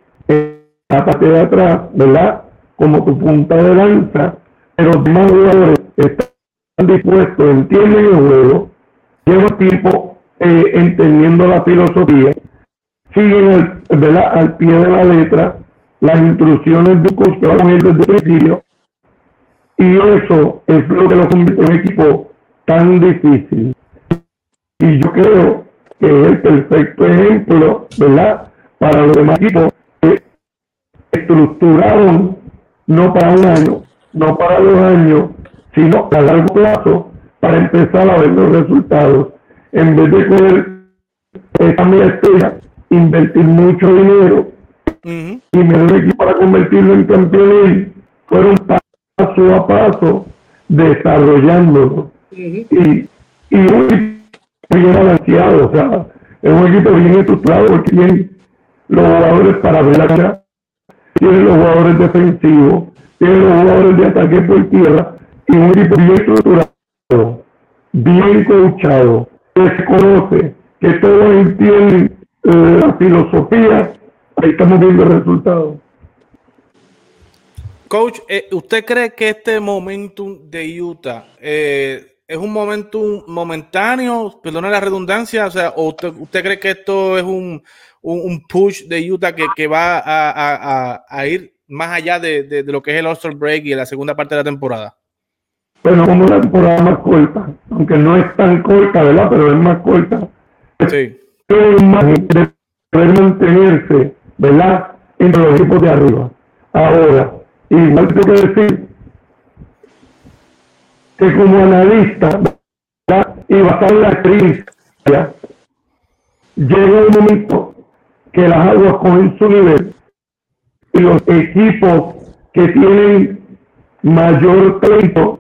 la parte de atrás, ¿verdad? Como tu punta de lanza, pero los demás jugadores están dispuestos, entienden el juego, llevan tiempo eh, entendiendo la filosofía, siguen ¿verdad? al pie de la letra las instrucciones de un que desde el principio, y eso es lo que lo convierte en equipo tan difícil. Y yo creo que es el perfecto ejemplo, ¿verdad? Para los demás equipos estructuraron no para un año, no para dos años, sino a largo plazo para empezar a ver los resultados. En vez de poder esta maestría, invertir mucho dinero y me equipo para convertirlo en campeón, fueron paso a paso desarrollándolo. Y, y equipo bien balanceado, o sea, es un equipo bien estructurado porque tienen los jugadores para ver la cara tiene los jugadores defensivos, tiene los jugadores de ataque por tierra y un equipo bien estructurado, bien coachado, que se conoce, que todos entienden eh, la filosofía, ahí estamos viendo el resultado. Coach, eh, ¿usted cree que este momentum de Utah eh, es un momentum momentáneo, perdona la redundancia, o sea, o usted, usted cree que esto es un, un, push de Utah que, que va a, a, ir más allá de, de, lo que es el All-Star Break y la segunda parte de la temporada? Bueno, como una temporada más corta, aunque no es tan corta, ¿verdad? Pero es más corta. Sí. Es más de poder mantenerse, ¿verdad? Entre los equipos de arriba. Ahora, igual tengo que decir que como analista, ¿verdad? y basado en la experiencia, llega un momento que las aguas cogen su nivel y los equipos que tienen mayor talento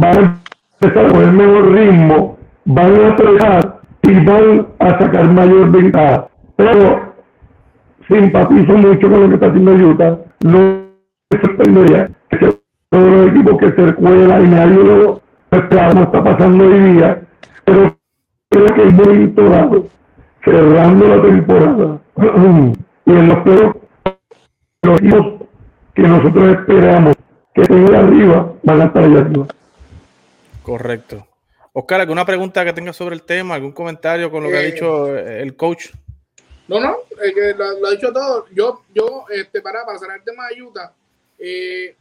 van a empezar con el mejor ritmo, van a trabajar y van a sacar mayor ventaja. Pero simpatizo mucho con lo que está haciendo Utah. No me sorprendería todos los equipos que se recuerdan y nadie lo esperamos está pasando hoy día, pero creo que es muy dado cerrando la temporada [CLEARS THROAT] y en los peores los equipos que nosotros esperamos que estén arriba van a estar allá arriba. Correcto. Oscar, ¿alguna pregunta que tengas sobre el tema? ¿Algún comentario con lo que ha Eh, dicho el coach? No, no, eh, que lo, lo ha dicho todo. Yo, yo, este, para, para cerrar el tema de Utah, eh,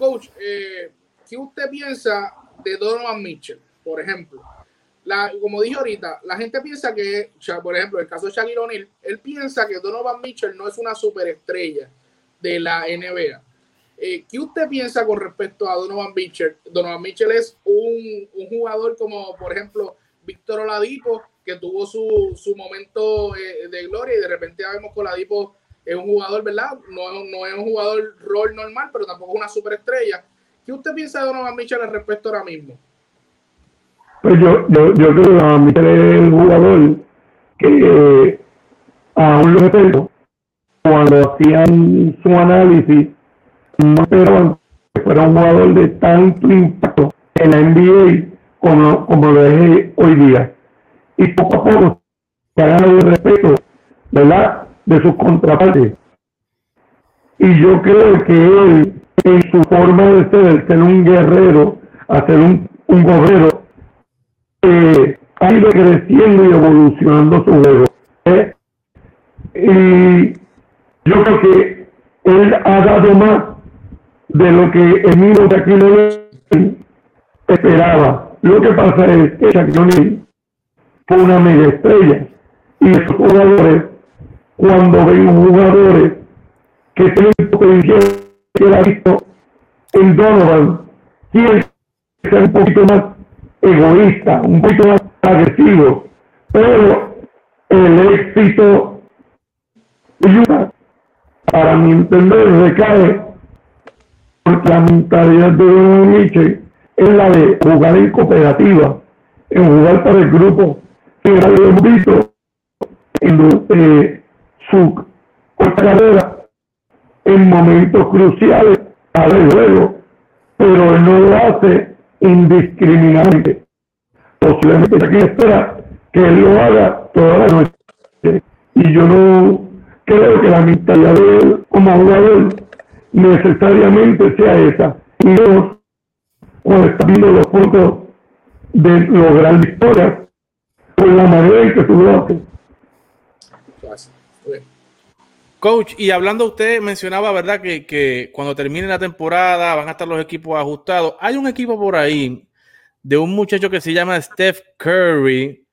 coach, eh, ¿qué usted piensa de Donovan Mitchell, por ejemplo? La, como dije ahorita, la gente piensa que, por ejemplo, el caso de Shaquille O'Neal, él piensa que Donovan Mitchell no es una superestrella de la NBA. Eh, ¿Qué usted piensa con respecto a Donovan Mitchell? Donovan Mitchell es un, un jugador como, por ejemplo, Víctor Oladipo, que tuvo su, su momento eh, de gloria y de repente ya vemos que Oladipo es un jugador, ¿verdad? No, no es un jugador rol normal, pero tampoco es una superestrella. ¿Qué usted piensa de Donovan Mitchell al respecto ahora mismo? Pues yo, yo, yo creo que a mí es el jugador que eh, aún lo respeto cuando hacían su análisis no esperaban que fuera un jugador de tanto impacto en la NBA como, como lo es hoy día. Y poco a poco se ha ganado el respeto, ¿verdad?, de sus contrapartes. Y yo creo que él, en su forma de ser, ser un guerrero, a ser un, un guerrero, eh, ha ido creciendo y evolucionando su juego. ¿eh? Y yo creo que él ha dado más de lo que el mismo Shaquille esperaba. Lo que pasa es que Shaquille fue una mega estrella y esos jugadores, cuando ven jugadores que tienen potencial que ha visto en Donovan, quieren ser un poquito más egoísta, un poquito más agresivo, pero el éxito para mi entender, recae porque la mentalidad de Donovan Mitchell es la de jugar en cooperativa, en jugar para el grupo, que lo hemos visto en eh, su carrera en momentos cruciales para el juego, pero él no lo hace indiscriminadamente. Posiblemente aquí espera que él lo haga toda la noche. Y yo no creo que la mentalidad de él como jugador necesariamente sea esa. Y dos, cuando está viendo los puntos de lograr victorias, por la manera en que tú lo haces. Coach, y hablando usted mencionaba, ¿verdad? Que, que cuando termine la temporada van a estar los equipos ajustados. Hay un equipo por ahí de un muchacho que se llama Steph Curry,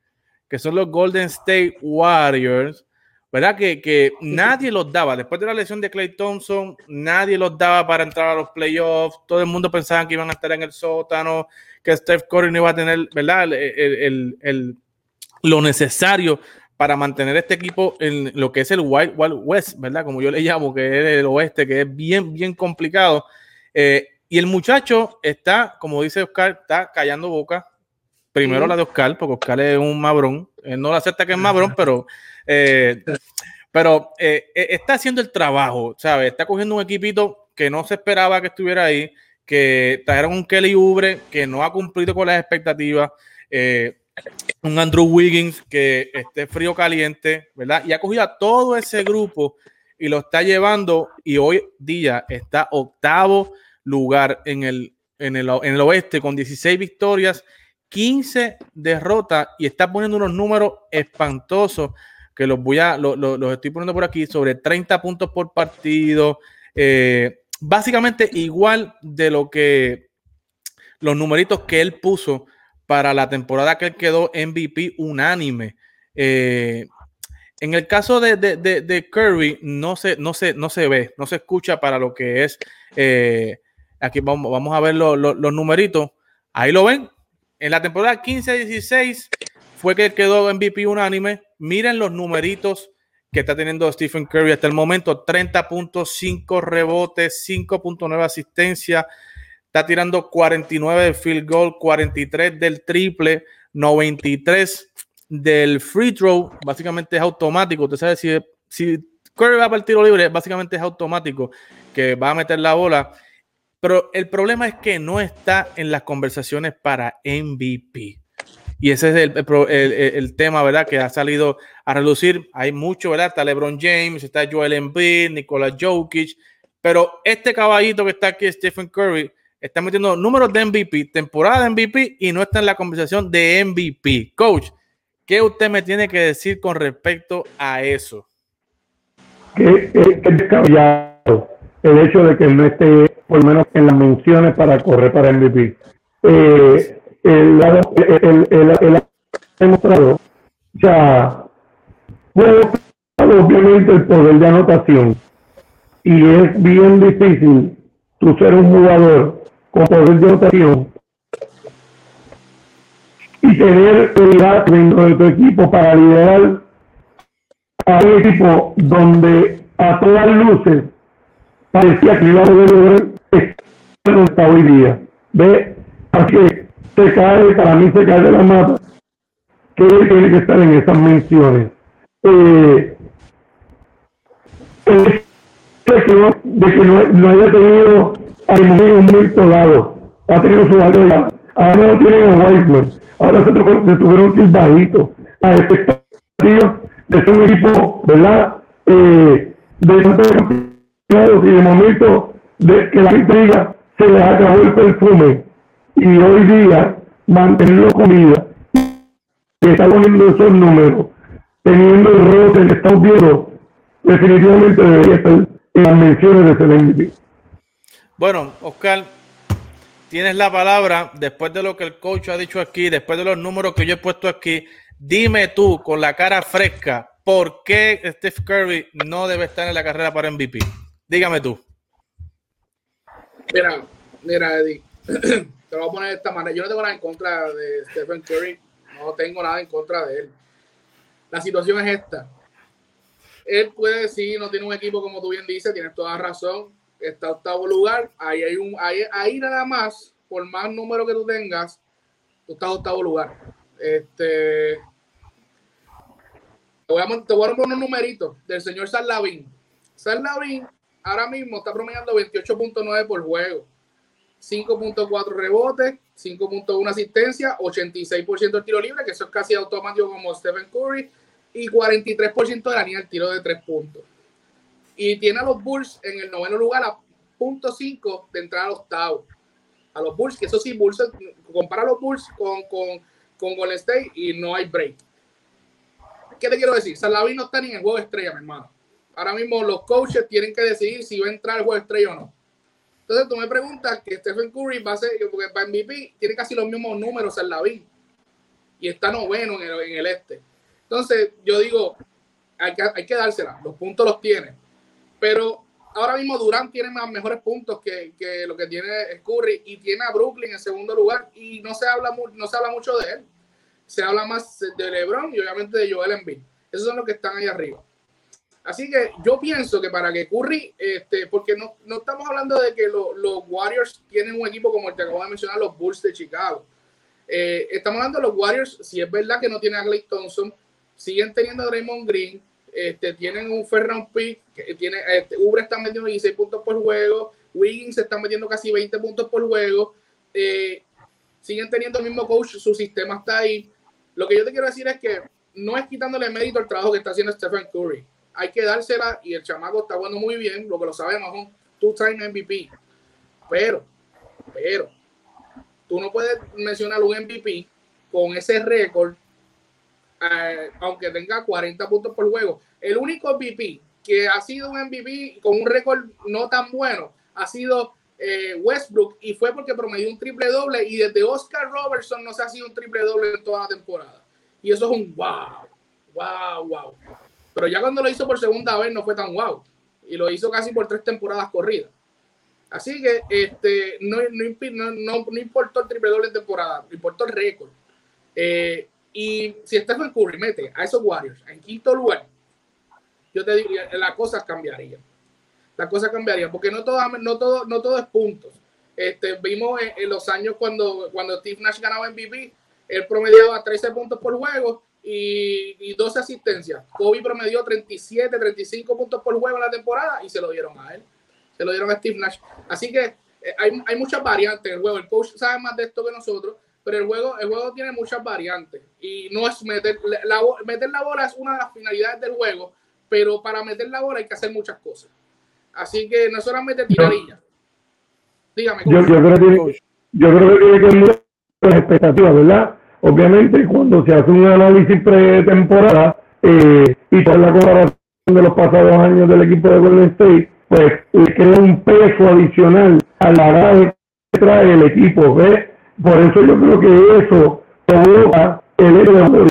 que son los Golden State Warriors, ¿verdad? Que, que nadie los daba. Después de la lesión de Clay Thompson, nadie los daba para entrar a los playoffs. Todo el mundo pensaba que iban a estar en el sótano, que Steph Curry no iba a tener, ¿verdad? El, el- el- el- lo necesario para mantener este equipo en lo que es el Wild, Wild West, ¿verdad? Como yo le llamo, que es el oeste, que es bien, bien complicado. Eh, y el muchacho está, como dice Oscar, está callando boca. Primero la de Oscar, porque Oscar es un mabrón. Él no lo acepta que es mabrón, pero, eh, pero eh, eh, está haciendo el trabajo, ¿sabes? Está cogiendo un equipito que no se esperaba que estuviera ahí, que trajeron un Kelly Ubre que no ha cumplido con las expectativas. eh, un Andrew Wiggins que esté frío caliente, ¿verdad? Y ha cogido a todo ese grupo y lo está llevando y hoy día está octavo lugar en el, en el, en el oeste con 16 victorias, 15 derrotas y está poniendo unos números espantosos que los voy a, lo- lo- los estoy poniendo por aquí, sobre 30 puntos por partido, eh, básicamente igual de lo que los numeritos que él puso para la temporada que él quedó MVP unánime. Eh, en el caso de, de- de- de Curry, no se, no, se, no se ve, no se escucha para lo que es. eh, aquí vamos, vamos a ver lo- lo- los numeritos. Ahí lo ven. En la temporada 15-16 fue que quedó MVP unánime. Miren los numeritos que está teniendo Stephen Curry hasta el momento: 30.5 rebotes, 5.9 asistencia, está tirando 49 del field goal, 43 del triple, 93 del free throw, básicamente es automático. Usted sabe si, si Curry va para el tiro libre, básicamente es automático que va a meter la bola. Pero el problema es que no está en las conversaciones para MVP. Y ese es el, el tema, ¿verdad? Que ha salido a relucir. Hay mucho, ¿verdad? Está LeBron James, está Joel Embiid, Nikola Jokic. Pero este caballito que está aquí, Stephen Curry, está metiendo números de MVP, temporada de MVP y no está en la conversación de MVP. Coach, ¿qué usted me tiene que decir con respecto a eso? Que es descabellado el hecho de que no esté por lo menos en las menciones para correr para MVP. Eh, el, el, demostrado, o sea, obviamente el poder de anotación y es bien difícil tú ser un jugador con poder de anotación y tener el dentro de tu equipo para liderar a un equipo donde a todas luces parecía que iba a poder está hoy día. Ve, así que se cae, para mí se cae de la mata, que él tiene que estar en esas menciones. Eh, que no, de que no haya tenido un momento dado, ha tenido su valor. Ahora no tiene a Weissman, ahora se, tuvieron que ir bajito a expectativas de ser un equipo, ¿verdad? Eh, de y de momento de que la intriga se le acabó el perfume. Y hoy día mantenerlo con vida que está poniendo esos números teniendo el rol que estamos viendo definitivamente debería estar en las menciones de ese bueno Oscar tienes la palabra después de lo que el coach ha dicho aquí después de los números que yo he puesto aquí dime tú con la cara fresca ¿por qué Steve Curry no debe estar en la carrera para MVP? Dígame tú. Mira, mira, Eddie, [CLEARS THROAT] te lo voy a poner de esta manera. Yo no tengo nada en contra de Stephen Curry, no tengo nada en contra de él. La situación es esta. Él puede decir, no tiene un equipo como tú bien dices, tienes toda razón, está octavo lugar, ahí hay un, ahí, ahí nada más, por más número que tú tengas, tú estás octavo lugar. Este, te voy a, te voy a poner unos numeritos del señor Sarlavín. Sarlavín ahora mismo está promediando 28.9 por juego, 5.4 rebotes, 5.1 asistencia, 86% del tiro libre, que eso es casi automático como Stephen Curry, y 43% de la línea del tiro de 3 puntos. Y tiene a los Bulls en el noveno lugar a punto .5 de entrar al octavo. A los Bulls, que eso sí, Bulls, compara a los Bulls con, con, con Golden State y no hay break. ¿Qué te quiero decir? Salavi no está ni en el juego de estrella, mi hermano ahora mismo los coaches tienen que decidir si va a entrar el juego estrella o no. Entonces tú me preguntas que Stephen Curry va a ser, porque para MVP tiene casi los mismos números en la vida y está noveno en el, en el este. Entonces yo digo, hay que, hay que dársela, los puntos los tiene. Pero ahora mismo Durán tiene más mejores puntos que, que, lo que tiene Curry y tiene a Brooklyn en segundo lugar y no se habla, no se habla mucho de él. Se habla más de LeBron y obviamente de Joel Embiid. Esos son los que están ahí arriba. Así que yo pienso que para que Curry, este, porque no, no estamos hablando de que los Warriors tienen un equipo como el que acabo de mencionar, los Bulls de Chicago. Eh, estamos hablando de los Warriors, si es verdad que no tienen a Clay Thompson, siguen teniendo a Draymond Green, este, tienen un Ferran Pick, que tiene, este, Ubre está metiendo 16 puntos por juego, Wiggins se está metiendo casi 20 puntos por juego, eh, siguen teniendo el mismo coach, su sistema está ahí. Lo que yo te quiero decir es que no es quitándole mérito al trabajo que está haciendo Stephen Curry hay que dársela y el chamaco está jugando muy bien, lo que lo sabemos, un two-time MVP. Pero, pero, tú no puedes mencionar un MVP con ese récord, eh, aunque tenga 40 puntos por juego. El único MVP que ha sido un MVP con un récord no tan bueno ha sido eh, Westbrook y fue porque promedió un triple doble y desde Oscar Robertson no se ha sido un triple doble en toda la temporada. Y eso es un wow, wow, wow. Pero ya cuando lo hizo por segunda vez no fue tan guau. Y lo hizo casi por tres temporadas corridas. Así que este, no, no, importó el triple doble temporada, importó el récord. Eh, y si Stephen Curry mete a esos Warriors en quinto lugar, yo te digo, las cosas cambiarían. Las cosas cambiarían, porque no todo, no todo, no todo es puntos. Este, vimos en, los años cuando, cuando Steve Nash ganaba MVP, él promediaba 13 puntos por juego y, 12 asistencias. Kobe promedió 37, 35 puntos por juego en la temporada y se lo dieron a él. Se lo dieron a Steve Nash. Así que eh, hay, hay, muchas variantes en el juego. El coach sabe más de esto que nosotros, pero el juego, el juego tiene muchas variantes. Y no es meter la, meter la bola es una de las finalidades del juego, pero para meter la bola hay que hacer muchas cosas. Así que no solamente tirarilla. Dígame, yo, yo, creo que, yo creo que tiene que ver las expectativas, ¿verdad? Obviamente, cuando se hace un análisis pretemporada eh, y toda la comparación de los pasados años del equipo de Golden State, pues le crea un peso adicional a la que trae el equipo, ¿ves? Por eso yo creo que eso provoca el hecho de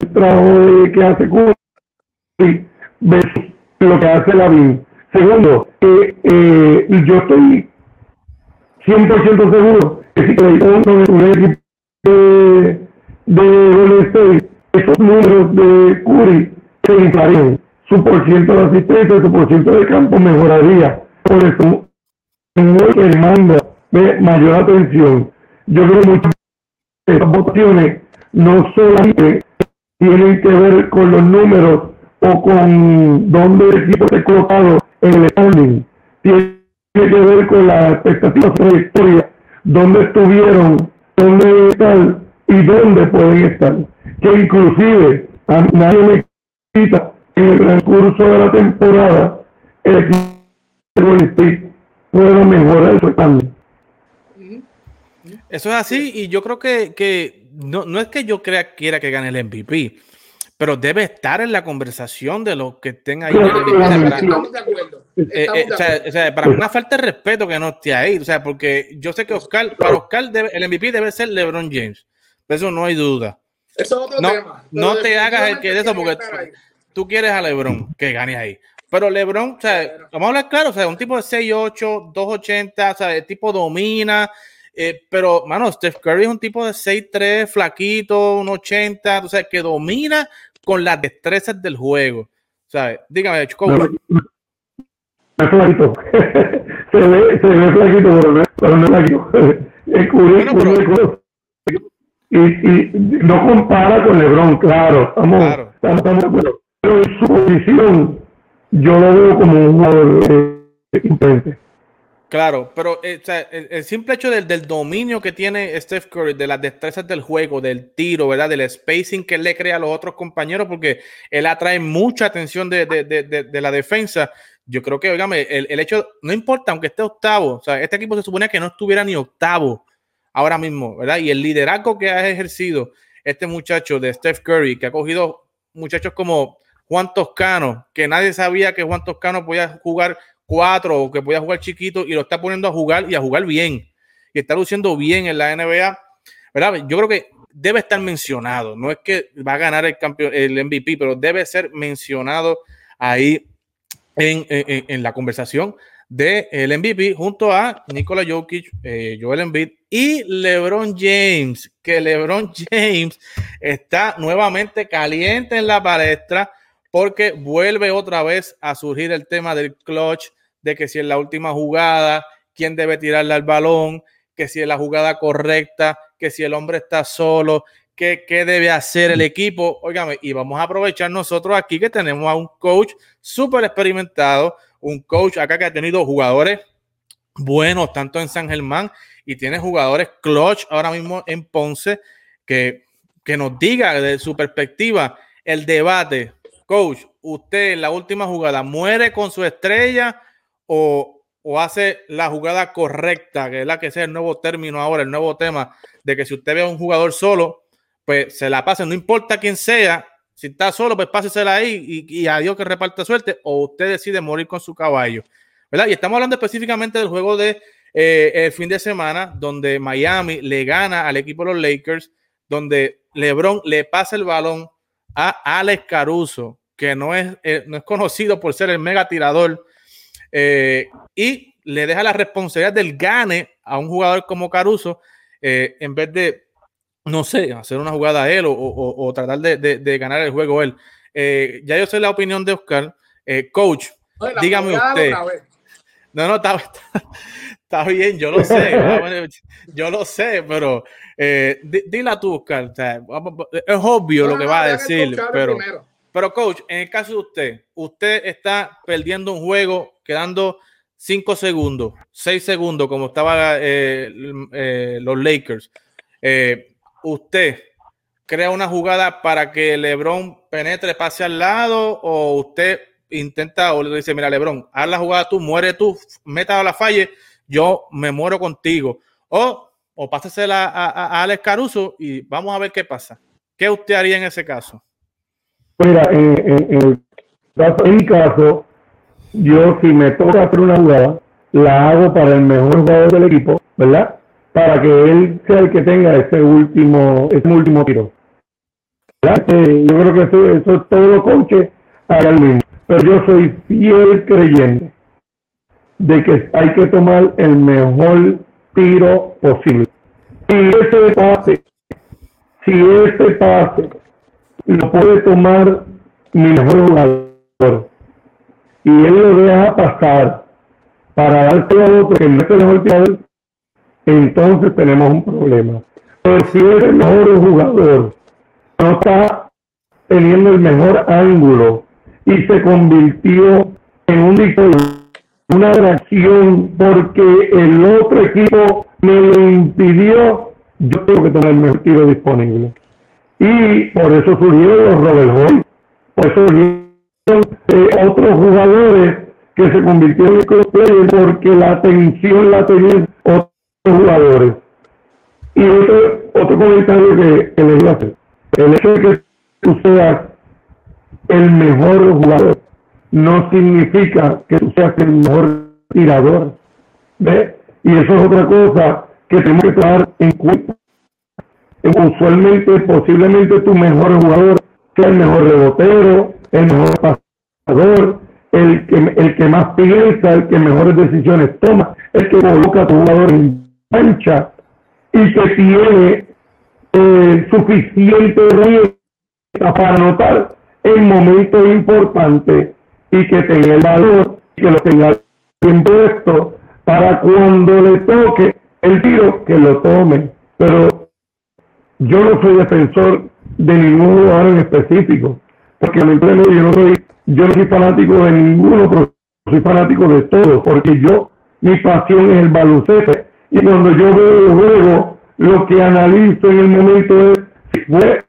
el trabajo que hace Curry versus lo que hace Lavín. Segundo, eh, eh, yo estoy 100% seguro que si le un equipo de, de Golden números de Curry se inflarían. Su por ciento de asistencia, su por ciento de campo mejoraría. Por eso, que demanda de mayor atención. Yo creo que muchas estas votaciones no solamente tienen que ver con los números o con dónde el equipo está colocado en el standing. Tiene que ver con las expectativas de la historia, dónde estuvieron, dónde están y dónde pueden estar. Que inclusive a nadie me quita en el transcurso de la temporada el equipo de pueda mejorar su standing. Eso es así y yo creo que, que no, no, es que yo crea, quiera que gane el MVP, pero debe estar en la conversación de los que estén ahí. Estamos de acuerdo. Eh, eh, o, sea, para mí una falta de respeto que no esté ahí, o sea, porque yo sé que Oscar, para Oscar debe, el MVP debe ser LeBron James, eso no hay duda. Eso es otro no, tema. No te hagas el que de eso porque tú quieres a LeBron que gane ahí. Pero LeBron, o sea, vamos a hablar claro, o sea, un tipo de 6'8, 2'80, o sea, el tipo domina, eh, pero, mano, Steph Curry es un tipo de 6'3, flaquito, un 80, o sea, que domina con las destrezas del juego. ¿Sabes? Dígame, Chico. Es flaquito. [LAUGHS] se, ve, se ve flaquito, pero no, pero no es flaquito. [LAUGHS] Es bueno, pero... y, y no compara con LeBron, claro. Estamos, claro. estamos, estamos Pero en su posición, yo lo veo como un jugador eh, Claro, pero eh, el, simple hecho del, del, dominio que tiene Steph Curry, de las destrezas del juego, del tiro, ¿verdad? Del spacing que le crea a los otros compañeros, porque él atrae mucha atención de, de, de la defensa. Yo creo que, oígame, el, el, hecho, no importa, aunque esté octavo, o sea, este equipo se suponía que no estuviera ni octavo ahora mismo, ¿verdad? Y el liderazgo que ha ejercido este muchacho de Steph Curry, que ha cogido muchachos como Juan Toscano, que nadie sabía que Juan Toscano podía jugar cuatro o que pueda jugar chiquito y lo está poniendo a jugar y a jugar bien. Y está luciendo bien en la NBA. ¿verdad? Yo creo que debe estar mencionado. No es que va a ganar el, campeón, el MVP, pero debe ser mencionado ahí en, en, la conversación del el MVP junto a Nikola Jokic, eh, Joel Embiid y LeBron James, que LeBron [LAUGHS] James está nuevamente caliente en la palestra porque vuelve otra vez a surgir el tema del clutch, de que si es la última jugada, quién debe tirarle al balón, que si es la jugada correcta, que si el hombre está solo, qué, qué debe hacer el equipo. Óigame, y vamos a aprovechar nosotros aquí que tenemos a un coach súper experimentado, un coach acá que ha tenido jugadores buenos, tanto en San Germán, y tiene jugadores clutch ahora mismo en Ponce, que, que nos diga de su perspectiva el debate. Coach, usted en la última jugada muere con su estrella o, hace la jugada correcta, que es la que sea el nuevo término ahora, el nuevo tema, de que si usted ve a un jugador solo, pues se la pase, no importa quién sea, si está solo, pues pásesela ahí y, y adiós que reparta suerte, o usted decide morir con su caballo, ¿verdad? Y estamos hablando específicamente del juego de eh, el fin de semana, donde Miami le gana al equipo de los Lakers, donde LeBron le pasa el balón a Alex Caruso, que no es, eh, no es conocido por ser el mega tirador eh, y le deja la responsabilidad del gane a un jugador como Caruso eh, en vez de, no sé, hacer una jugada a él o, tratar de, ganar el juego él. Eh, ya yo sé la opinión de Oscar. coach, dígame usted. No, no, está, [LAUGHS] está, bien, yo lo sé. [LAUGHS] yo lo sé, pero dila tú, Oscar. es obvio lo que va a decir, pero. Pero, coach, en el caso de usted, usted está perdiendo un juego quedando 5 segundos, 6 segundos, como estaban eh, eh, los Lakers. Eh, usted crea una jugada para que LeBron penetre, pase al lado, o usted intenta, o le dice, mira, LeBron, haz la jugada tú, muere tú, meta a la falle, yo me muero contigo. O, o pásasela a, a, Alex Caruso y vamos a ver qué pasa. ¿Qué usted haría en ese caso? Mira, en, en mi caso, yo si me toca hacer una jugada, la hago para el mejor jugador del equipo, ¿verdad? Para que él sea el que tenga ese último, ese último tiro. Eh, yo creo que eso, eso es todo lo coaches hagan mismo. Pero yo soy fiel creyente de que hay que tomar el mejor tiro posible. Si ese pase, si ese pase lo puede tomar mi mejor jugador y él lo deja pasar para darse a otro que no es el tirador, entonces tenemos un problema. Pero si es el mejor jugador no está teniendo el mejor ángulo y se convirtió en un una reacción porque el otro equipo me lo impidió, yo tengo que tener el mejor tiro disponible. Y por eso surgieron los Robert Hoy, eh, otros jugadores que se convirtieron en crossplayer porque la atención la tenían otros jugadores. Y otro, otro comentario que, que les voy a hacer. El hecho de que tú seas el mejor jugador no significa que tú seas el mejor tirador. ¿Ves? Y eso es otra cosa que tenemos que tomar en cuenta. Usualmente, posiblemente tu mejor jugador sea el mejor rebotero, el mejor pasador, el que, el que más piensa, el que mejores decisiones toma, el que coloca a tu jugador en cancha y que tiene eh, suficiente para anotar en momentos importantes y que tenga el valor que lo tenga bien puesto para cuando le toque el tiro que lo tome. Pero yo no soy defensor de ningún jugador en específico, porque lamentablemente yo no soy, yo no soy fanático de ninguno, pero soy fanático de todo, porque yo, mi pasión es el baloncesto. Y cuando yo veo el juego, lo que analizo en el momento es si fue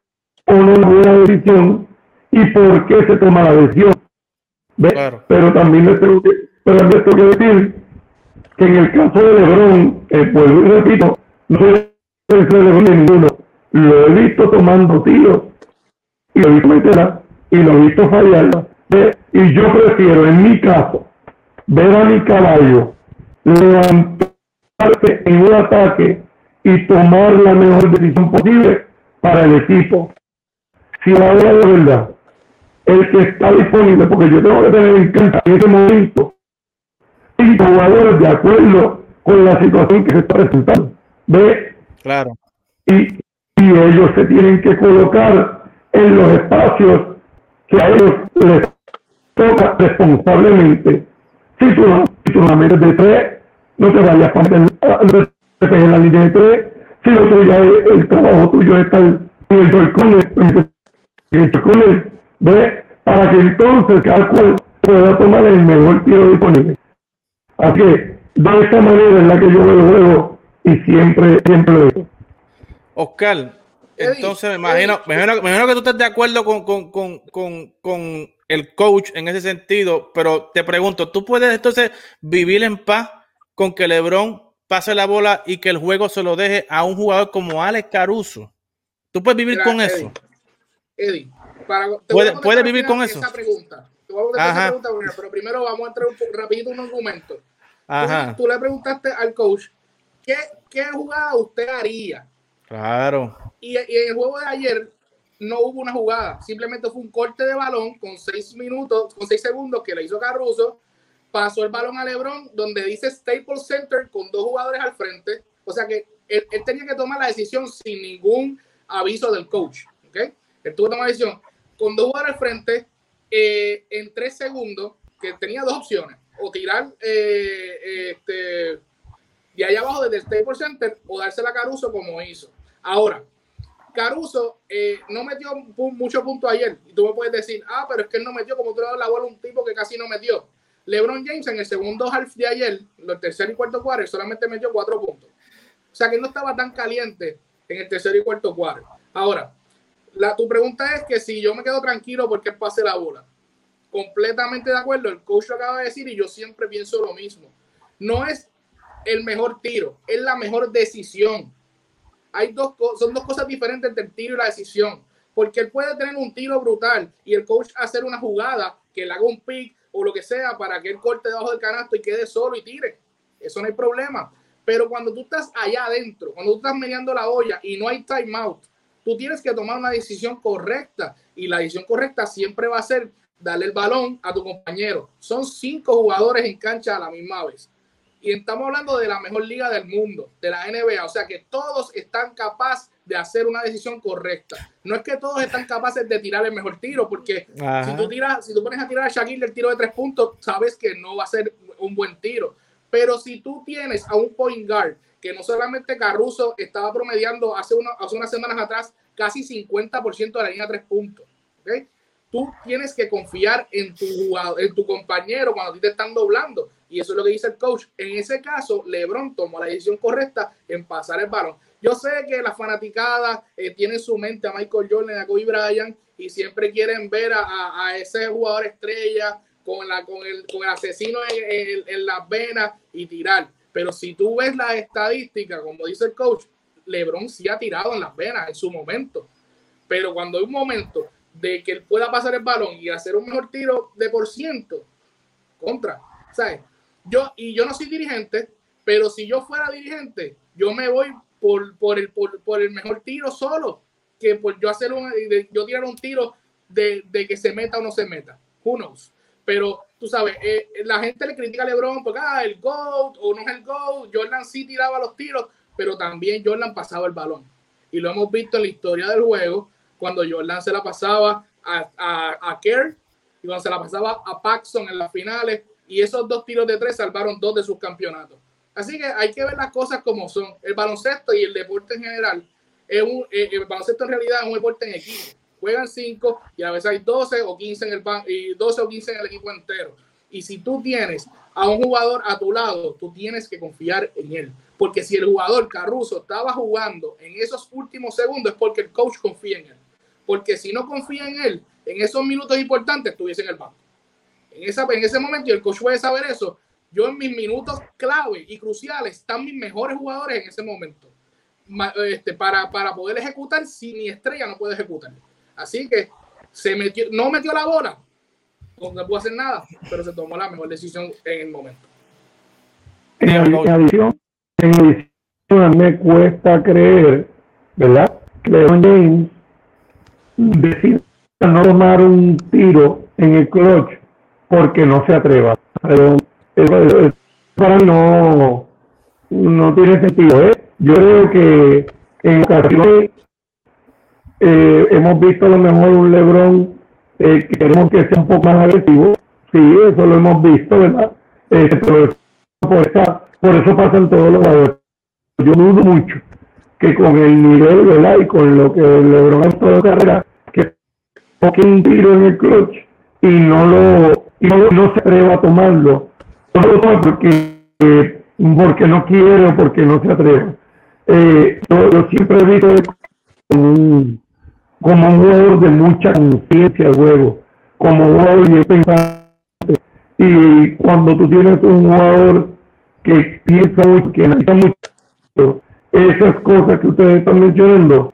o no buena decisión y por qué se toma la decisión. Pero también les tengo que, pero tengo que decir que en el caso de Lebron, eh, pues repito, no soy de Lebron ninguno, lo he visto tomando tiros y lo he visto meterla y lo he visto fallarla. Y yo prefiero, en mi caso, ver a mi caballo levantarse en un ataque y tomar la mejor decisión posible para el equipo. Si ahora de verdad el que está disponible, porque yo tengo que tener en cuenta en ese momento cinco jugadores de acuerdo con la situación que se está presentando. ¿Ve? Claro. Y, y ellos se tienen que colocar en los espacios que a ellos les toca responsablemente. Si tú no, si de tres, no te vayas a meter en la línea de tres. Si lo tuyo, el, trabajo tuyo está en el en el. Para que entonces cada cual pueda tomar el mejor tiro disponible. Así que de esta manera es la que yo el juego y siempre, siempre lo digo. Oscar, entonces me imagino, me imagino, me imagino, que tú estés de acuerdo con, con, con, con, con el coach en ese sentido, pero te pregunto, ¿tú puedes entonces vivir en paz con que LeBron pase la bola y que el juego se lo deje a un jugador como Alex Caruso? ¿Tú puedes vivir con eso? Eddie, puede, vivir con eso. Pregunta. Te voy a esa pregunta, pero primero vamos a entrar un rapidito un argumento. Ajá. Tú, le preguntaste al coach ¿qué, qué jugada usted haría. Claro. Y, en el juego de ayer no hubo una jugada, simplemente fue un corte de balón con seis minutos, con seis segundos que le hizo Caruso, pasó el balón a Lebron, donde dice Staples Center con dos jugadores al frente. O sea que él, tenía que tomar la decisión sin ningún aviso del coach. ¿ok? Él tuvo que tomar la decisión con dos jugadores al frente eh, en tres segundos, que tenía dos opciones, o tirar eh, este, de allá abajo desde el Staples Center o dársela a Caruso como hizo. Ahora, Caruso eh, no metió mucho punto ayer. Y tú me puedes decir, ah, pero es que él no metió, como tú le das la bola a un tipo que casi no metió. LeBron James en el segundo half de ayer, el tercer y cuarto cuarto, solamente metió cuatro puntos. O sea que no estaba tan caliente en el tercer y cuarto cuarto. Ahora, tu pregunta es que si yo me quedo tranquilo porque pase la bola. Completamente de acuerdo, el coach acaba de decir y yo siempre pienso lo mismo. No es el mejor tiro, es la mejor decisión. Hay dos son dos cosas diferentes entre el tiro y la decisión. Porque él puede tener un tiro brutal y el coach hacer una jugada que le haga un pick o lo que sea para que él corte debajo del canasto y quede solo y tire. Eso no hay problema. Pero cuando tú estás allá adentro, cuando tú estás meneando la olla y no hay timeout, tú tienes que tomar una decisión correcta. Y la decisión correcta siempre va a ser darle el balón a tu compañero. Son cinco jugadores en cancha a la misma vez. Y estamos hablando de la mejor liga del mundo, de la NBA. O sea que todos están capaces de hacer una decisión correcta. No es que todos están capaces de tirar el mejor tiro, porque si tú tiras, si tú pones a tirar a Shaquille el tiro de tres puntos, sabes que no va a ser un buen tiro. Pero si tú tienes a un point guard que no solamente Caruso estaba promediando hace, hace unas semanas atrás casi 50% de la línea de tres puntos, ¿okay? Tú tienes que confiar en tu en tu compañero cuando a ti te están doblando. Y eso es lo que dice el coach. En ese caso, LeBron tomó la decisión correcta en pasar el balón. Yo sé que las fanaticadas eh, tienen su mente a Michael Jordan, a Kobe Bryant, y siempre quieren ver a, ese jugador estrella con, la, con, el, con el asesino en, en las venas y tirar. Pero si tú ves las estadísticas, como dice el coach, LeBron sí ha tirado en las venas en su momento. Pero cuando hay un momento de que él pueda pasar el balón y hacer un mejor tiro de por ciento contra, ¿sabes? Yo, y yo no soy dirigente, pero si yo fuera dirigente, yo me voy por, por, el, por, el mejor tiro solo, que por yo hacer un, yo tirar un tiro de, de, que se meta o no se meta. Who knows? Pero tú sabes, eh, la gente le critica a LeBron porque, ah, el GOAT o no es el GOAT. Jordan sí tiraba los tiros, pero también Jordan pasaba el balón. Y lo hemos visto en la historia del juego cuando Jordan se la pasaba a, a, a Kerr y cuando se la pasaba a Paxson en las finales y esos dos tiros de tres salvaron dos de sus campeonatos. Así que hay que ver las cosas como son. El baloncesto y el deporte en general, es un, eh, el baloncesto en realidad es un deporte en equipo. Juegan cinco y a veces hay 12 o 15 en el y 12 o 15 en el equipo entero. Y si tú tienes a un jugador a tu lado, tú tienes que confiar en él. Porque si el jugador Caruso estaba jugando en esos últimos segundos es porque el coach confía en él porque si no confía en él, en esos minutos importantes, estuviese en el banco. En, esa, en ese momento, y el coach puede saber eso, yo en mis minutos clave y cruciales están mis mejores jugadores en ese momento. Este, para, para poder ejecutar si mi estrella no puede ejecutar. Así que se metió, no metió la bola, no pudo hacer nada, pero se tomó la mejor decisión en el momento. En adición, en adición me cuesta creer, ¿verdad? Que James decir no tomar un tiro en el clutch porque no se atreva. Pero para mí no, no tiene sentido. ¿eh? Yo creo que en ocasiones eh, hemos visto a lo mejor un Lebron eh, que queremos que sea un poco más agresivo. Sí, eso lo hemos visto, ¿verdad? Eh, pero por, esa, por eso pasan todos los jugadores. Yo dudo mucho que con el nivel, ¿verdad? Y con lo que Lebron ha toda carrera, toque un tiro en el clutch y no lo y no, se atreva a tomarlo. No lo toma porque, porque no quiere o porque no se atreve. Eh, yo, siempre he visto como un, como un jugador de mucha conciencia de juego, como un jugador bien pensante. Y cuando tú tienes un jugador que piensa mucho, que analiza mucho, esas cosas que ustedes están mencionando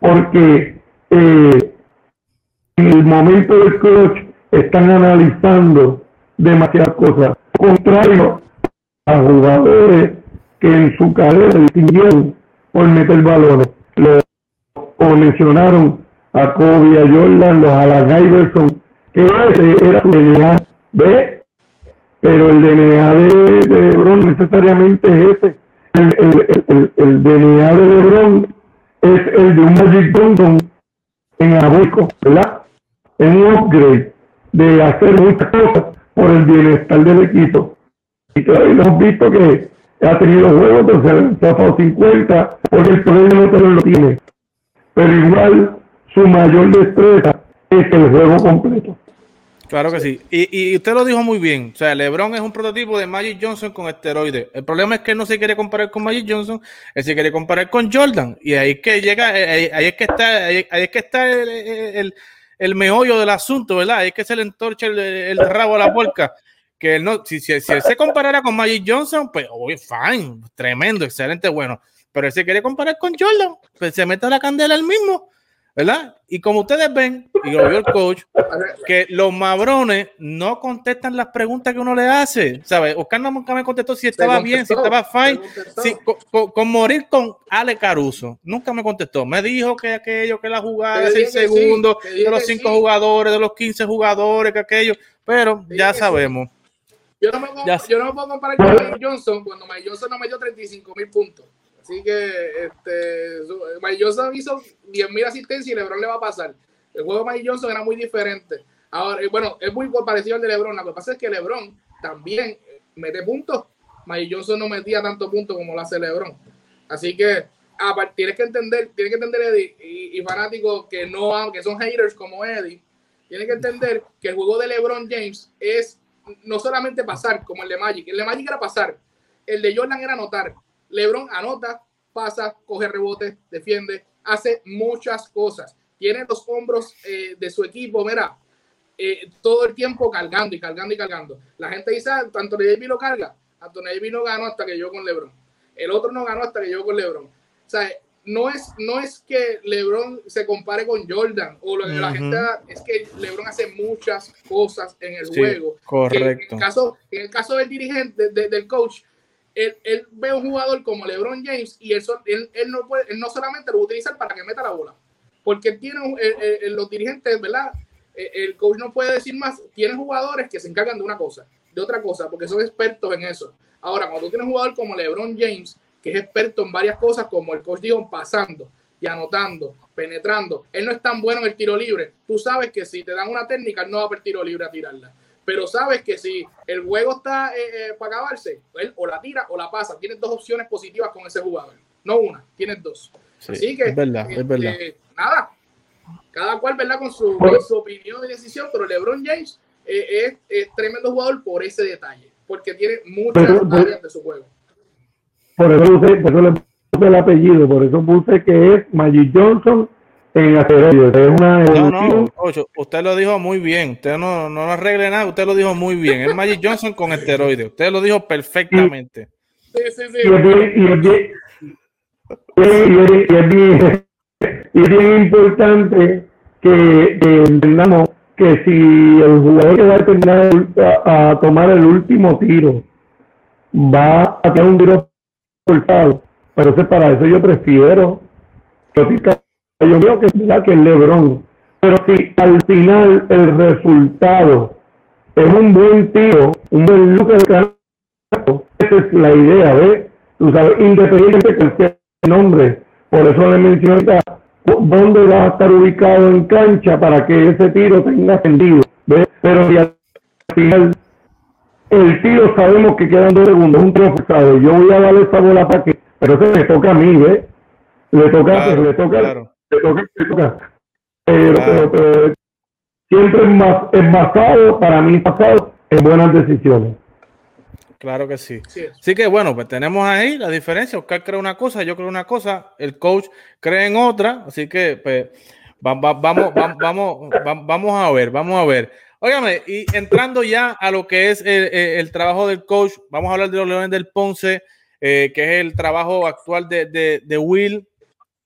porque eh, en el momento del clutch están analizando demasiadas cosas, contrario a jugadores que en su carrera distinguieron por meter balones. Lo, como mencionaron a Kobe, a Jordan, los Alan Iverson, que ese era su DNA, ¿ve? Pero el DNA de, de necesariamente es ese. El, el, DNA de LeBron es el de un Magic Johnson en Abuco, ¿verdad? un upgrade de hacer muchas cosas por el bienestar del equipo. Y todavía hemos visto que ha tenido juegos donde se ha pasado 50 porque el poder no lo tiene. Pero igual su mayor destreza es el juego completo. Claro que sí. Y, y, usted lo dijo muy bien. O sea, LeBron es un prototipo de Magic Johnson con esteroides. El problema es que él no se quiere comparar con Magic Johnson, él se quiere comparar con Jordan. Y ahí es que llega, ahí, es que está, ahí, es que está el, el el meollo del asunto, ¿verdad? Es que se le entorcha el, rabo a la puerca. que él no, si, si, si él se comparara con Magic Johnson, pues, oye, fine, tremendo, excelente, bueno. Pero él se quiere comparar con Jordan, pues se mete la candela él mismo. ¿Verdad? Y como ustedes ven, y lo vio el coach, que los mabrones no contestan las preguntas que uno le hace, ¿sabes? Oscar nunca me contestó si estaba bien, si estaba fine, si, con, morir con Ale Caruso, nunca me contestó. Me dijo que aquello, que la jugada de 6 segundos, de los 5 jugadores, de los 15 jugadores, que aquello, pero ya sabemos. Yo no, me puedo, yo no me puedo comparar con Mike Johnson cuando Mike Johnson no me dio 35 mil puntos. Así que este, Mike Johnson hizo 10.000 asistencias y LeBron le va a pasar. El juego de Mike Johnson era muy diferente. Ahora, eh, bueno, es muy parecido al de LeBron. Lo que pasa es que LeBron también mete puntos. Mike Johnson no metía tantos puntos como lo hace LeBron. Así que tienes que entender, tienes que entender Eddie y, fanáticos que no que son haters como Eddie, tienes que entender que el juego de LeBron James es no solamente pasar como el de Magic. El de Magic era pasar. El de Jordan era anotar. LeBron anota, pasa, coge rebotes, defiende, hace muchas cosas. Tiene los hombros eh, de su equipo, mira, eh, todo el tiempo cargando y cargando y cargando. La gente dice, ah, Anthony Davis lo carga. Anthony Davis no ganó hasta que yo con LeBron. El otro no ganó hasta que yo con LeBron. O sea, no es, no es que LeBron se compare con Jordan o lo que la gente es que LeBron hace muchas cosas en el juego. Correcto. En el, caso, en el caso del dirigente, del coach, él, ve un jugador como LeBron James y él, él, no puede, no solamente lo va utilizar para que meta la bola, porque tiene los dirigentes, ¿verdad? El coach no puede decir más, tiene jugadores que se encargan de una cosa, de otra cosa, porque son expertos en eso. Ahora, cuando tú tienes un jugador como LeBron James, que es experto en varias cosas, como el coach dijo, pasando y anotando, penetrando, él no es tan bueno en el tiro libre. Tú sabes que si te dan una técnica, no va a el tiro libre a tirarla pero sabes que si el juego está eh, eh, para acabarse, él o la tira o la pasa. Tienes dos opciones positivas con ese jugador, no una, tienes dos. Así que, es verdad, es verdad. Este, nada, cada cual, ¿verdad? Con su, su opinión y decisión, pero LeBron James eh, es, tremendo jugador por ese detalle, porque tiene muchas áreas de su juego. Por eso, por eso le puse el apellido, por eso puse que es Magic Johnson en Es una no, no, usted lo dijo muy bien. Usted no, no arregle nada, usted lo dijo muy bien. Es Magic Johnson con esteroides. Usted lo dijo perfectamente. Sí, sí, sí. Y es bien, y es bien, y es bien, importante que, entendamos que si el jugador que va a terminar a, tomar el último tiro va a tener un tiro cortado, pero para eso yo prefiero que yo creo que es que el Lebron. Pero si al final el resultado es un buen tiro, un buen look de esa es la idea, ¿ves? Tú sabes, independientemente de cualquier nombre. Por eso le mencioné dónde va a estar ubicado en cancha para que ese tiro tenga sentido. ¿ves? Pero si al final el tiro sabemos que quedan dos segundos, un tiro Yo voy a darle esa bola para que, pero eso le toca a mí, ¿ves? Le toca, le toca siempre es, más, es basado, para mí basado en buenas decisiones. Claro que sí. Así que bueno, pues tenemos ahí la diferencia. Oscar cree una cosa, yo creo una cosa, el coach cree en otra. Así que pues vamos, [LAUGHS] vamos, vamos, vamos a ver, vamos a ver. Óigame, y entrando ya a lo que es el, trabajo del coach, vamos a hablar de los Leones del Ponce, eh, que es el trabajo actual de, de, de Will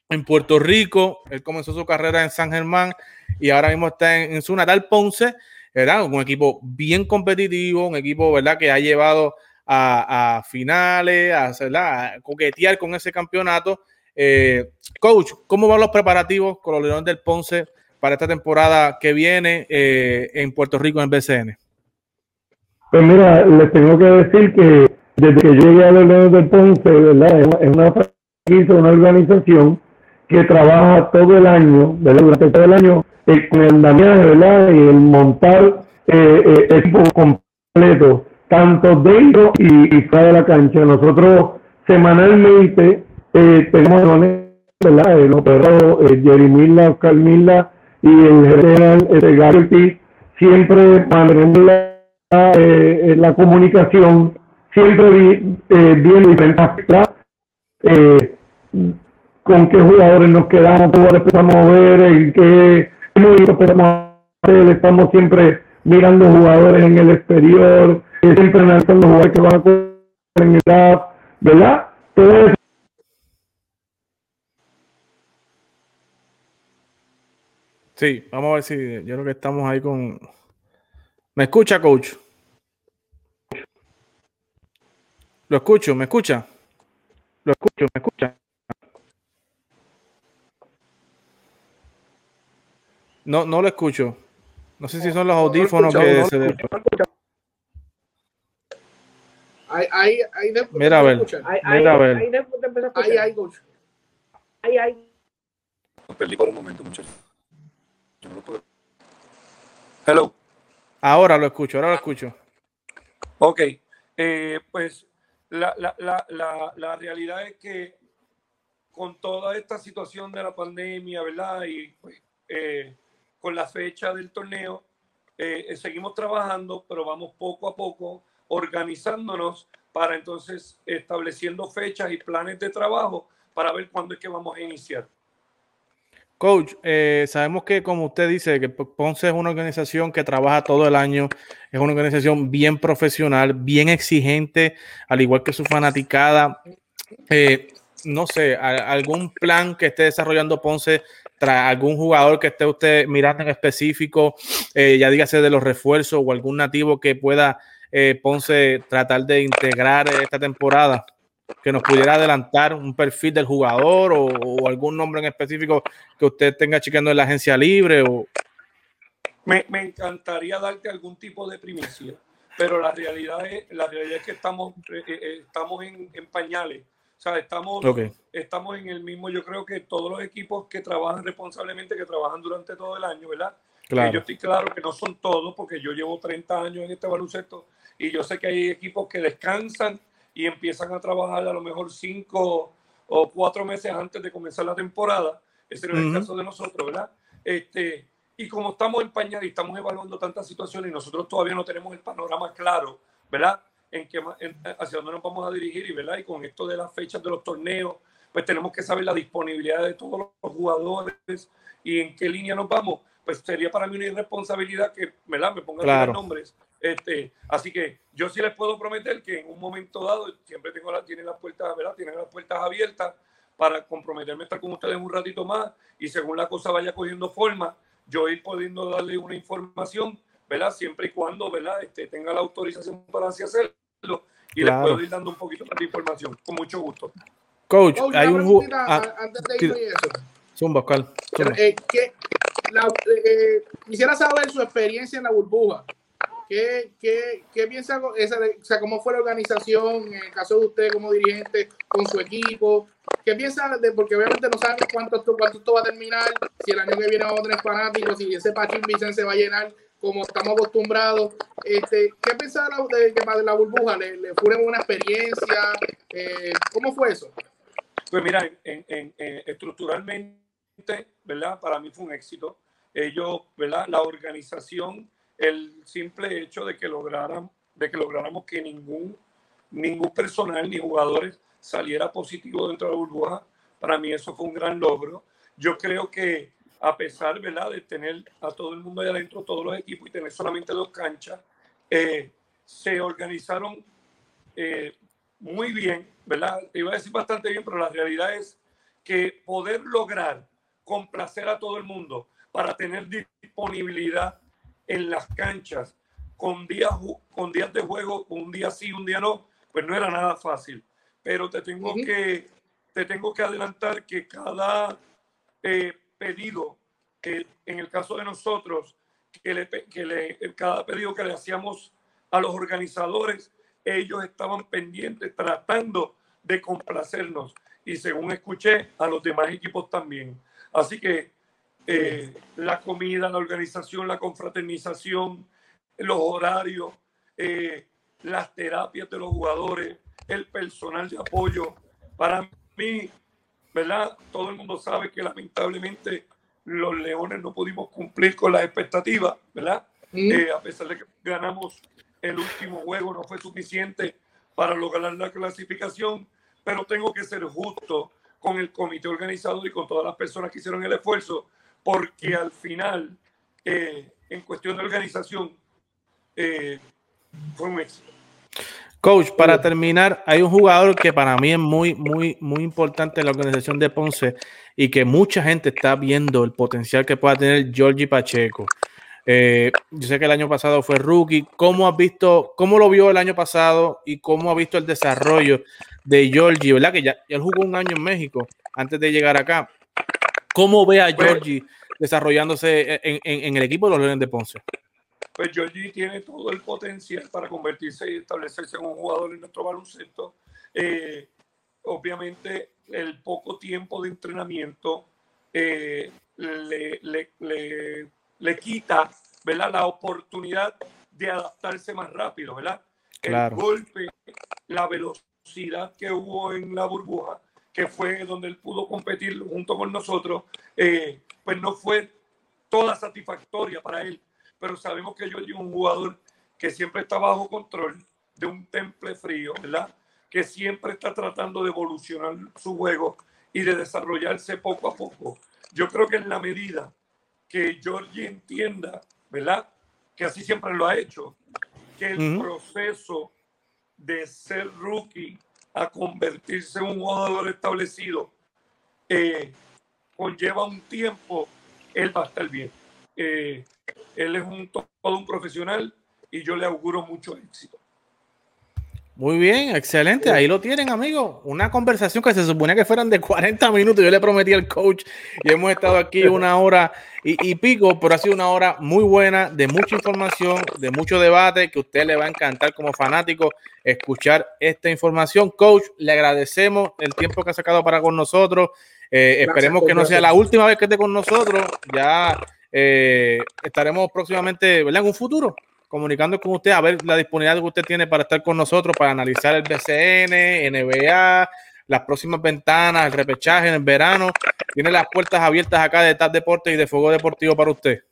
en Puerto Rico. Él comenzó su carrera en San Germán y ahora mismo está en, su natal Ponce, ¿verdad? Un equipo bien competitivo, un equipo, ¿verdad? Que ha llevado a, finales, a, coquetear con ese campeonato. Eh, coach, ¿cómo van los preparativos con los Leones del Ponce para esta temporada que viene eh, en Puerto Rico en BCN? Pues mira, les tengo que decir que desde que llegué a los Leones del Ponce, ¿verdad? Es una, una organización que trabaja todo el año, durante todo el año, eh, con el andamiaje, ¿verdad? Y el montar eh, eh, equipo completo, tanto dentro y, fuera de la cancha. Nosotros semanalmente eh, tenemos, ¿verdad? El operador eh, Jerry Milla, Oscar Milla y el general Garrity, siempre mantenemos la, comunicación, siempre viendo diferentes eh, con qué jugadores nos quedamos, cómo empezamos a ver, en qué movimientos podemos hacer. Estamos siempre mirando jugadores en el exterior, siempre analizan los jugadores que van a correr en edad, ¿verdad? Todo eso Sí, vamos a ver si yo creo que estamos ahí con. ¿Me escucha, coach? Lo escucho, ¿me escucha? Lo escucho, ¿me escucha? No, no lo escucho. No sé si son los audífonos que se. de- Ahí, ahí, ahí de- Mira, a ver. escuchan. Ahí, ahí, Mira, a ver. ahí después te a Ahí, escuchar. ahí, coach. Ahí, ahí. Lo perdí por un momento, muchachos. Yo no lo puedo. Hello. Ahora lo escucho, ahora lo escucho. Ok. Eh, pues la, la, la, la, la realidad es que con toda esta situación de la pandemia, ¿verdad? Y pues, eh, con la fecha del torneo, eh, seguimos trabajando, pero vamos poco a poco organizándonos para entonces estableciendo fechas y planes de trabajo para ver cuándo es que vamos a iniciar. Coach, eh, sabemos que como usted dice, que Ponce es una organización que trabaja todo el año, es una organización bien profesional, bien exigente, al igual que su fanaticada. Eh, no sé, algún plan que esté desarrollando Ponce, tra- algún jugador que esté usted mirando en específico, eh, ya dígase de los refuerzos o algún nativo que pueda eh, Ponce tratar de integrar esta temporada, que nos pudiera adelantar un perfil del jugador o, algún nombre en específico que usted tenga chequeando en la agencia libre o Me, me encantaría darte algún tipo de primicia, pero la realidad es, la realidad es que estamos, eh, eh, estamos en pañales. O sea, estamos, Ok. estamos en el mismo, yo creo que todos los equipos que trabajan responsablemente, que trabajan durante todo el año, ¿verdad? Claro. Que yo estoy claro que no son todos, porque yo llevo 30 años en este baloncesto y yo sé que hay equipos que descansan y empiezan a trabajar a lo mejor cinco o cuatro meses antes de comenzar la temporada. Ese no es el Ujú. caso de nosotros, ¿verdad? Este, y como estamos en pañal y estamos evaluando tantas situaciones y nosotros todavía no tenemos el panorama claro, ¿verdad? En qué, en- hacia dónde nos vamos a dirigir y, ¿verdad? Y con esto de las fechas de los torneos, pues tenemos que saber la disponibilidad de todos los jugadores y en qué línea nos vamos. Pues sería para mí una irresponsabilidad que, ¿verdad? Me pongan Claro. nombres. Este, así que yo sí les puedo prometer que en un momento dado siempre tengo la, tienen las puertas, ¿verdad? Tienen las puertas abiertas para comprometerme a estar con ustedes un ratito más y según la cosa vaya cogiendo forma, yo ir pudiendo darle una información, ¿verdad? Siempre y cuando, ¿verdad? Este, tenga la autorización para así hacerlo y Claro. les puedo ir dando un poquito más de información, con mucho gusto. coach, Coach, hay una un ah, antes de irme y eso. zumba, Oscar, zumba. Eh, ¿qué- la- eh, quisiera saber su experiencia en la burbuja. ¿Qué, qué, qué piensa, esa de- o sea, cómo fue la organización en el caso de usted como dirigente con su equipo? ¿Qué piensa de, porque obviamente no sabemos cuánto esto, cuánto esto va a terminar, si el año que viene vamos a tener fanáticos, si ese Pachín Vicente se va a llenar como estamos acostumbrados. Este, ¿Qué piensa de de, la burbuja? ¿Le, le fue una experiencia? Eh, ¿Cómo fue eso? Pues mira, en, en- en- estructuralmente, ¿verdad? Para mí fue un éxito. Ellos, ¿verdad? La organización, el simple hecho de que lograran, de que lográramos que ningún, ningún personal ni jugadores saliera positivo dentro de la burbuja, para mí eso fue un gran logro. Yo creo que a pesar, ¿verdad? De tener a todo el mundo ahí adentro, todos los equipos y tener solamente dos canchas, eh, se organizaron eh, muy bien, ¿verdad? Iba a decir bastante bien, pero la realidad es que poder lograr complacer a todo el mundo para tener disponibilidad en las canchas con días, con días de juego, un día sí, un día no, pues no era nada fácil. Pero te tengo, Ujú. que, te tengo que adelantar que cada eh, pedido, que en el caso de nosotros, que, le, que le, cada pedido que le hacíamos a los organizadores, ellos estaban pendientes, tratando de complacernos. Y según escuché, a los demás equipos también. Así que eh, la comida, la organización, la confraternización, los horarios, eh, las terapias de los jugadores, el personal de apoyo. Para mí, ¿verdad? Todo el mundo sabe que lamentablemente los Leones no pudimos cumplir con las expectativas, ¿verdad? Eh, a pesar de que ganamos el último juego, no fue suficiente para lograr la clasificación, pero tengo que ser justo con el comité organizador y con todas las personas que hicieron el esfuerzo, porque al final, eh, en cuestión de organización, eh, fue un éxito. Coach, para terminar, hay un jugador que para mí es muy, muy, muy importante en la organización de Ponce y que mucha gente está viendo el potencial que pueda tener Georgie Pacheco. Eh, yo sé que el año pasado fue rookie. ¿Cómo has visto, cómo lo vio el año pasado y cómo ha visto el desarrollo de Georgie? ¿Verdad? Que ya, ya él jugó un año en México antes de llegar acá. ¿Cómo ve a Georgie desarrollándose en, en- en el equipo de los Leones de Ponce? Pues Georgie tiene todo el potencial para convertirse y establecerse en un jugador en nuestro baloncesto. Eh, obviamente, el poco tiempo de entrenamiento eh, le, le- le- le quita ¿verdad? la oportunidad de adaptarse más rápido, ¿verdad? Claro. El golpe, la velocidad que hubo en la burbuja, que fue donde él pudo competir junto con nosotros, eh, pues no fue toda satisfactoria para él pero sabemos que yo es un jugador que siempre está bajo control, de un temple frío, ¿verdad? Que siempre está tratando de evolucionar su juego y de desarrollarse poco a poco. Yo creo que en la medida que Georgie entienda, ¿verdad? Que así siempre lo ha hecho, que el proceso de ser rookie a convertirse en un jugador establecido eh, conlleva un tiempo, él va a estar bien. Eh, él es un, todo un profesional y yo le auguro mucho éxito. Muy bien, excelente. Ahí lo tienen, amigos. Una conversación que se suponía que fueran de 40 minutos. Yo le prometí al coach y hemos estado aquí una hora y, y pico, pero ha sido una hora muy buena, de mucha información, de mucho debate, que a usted le va a encantar como fanático escuchar esta información. Coach, le agradecemos el tiempo que ha sacado para con nosotros. Eh, Gracias, esperemos que no gracias. sea la última vez que esté con nosotros. Ya eh, estaremos próximamente, ¿verdad? En un futuro comunicando con usted a ver la disponibilidad que usted tiene para estar con nosotros, para analizar el BCN, NBA, las próximas ventanas, el repechaje en el verano. Tiene las puertas abiertas acá de TAP Deportes y de Fuego Deportivo para usted.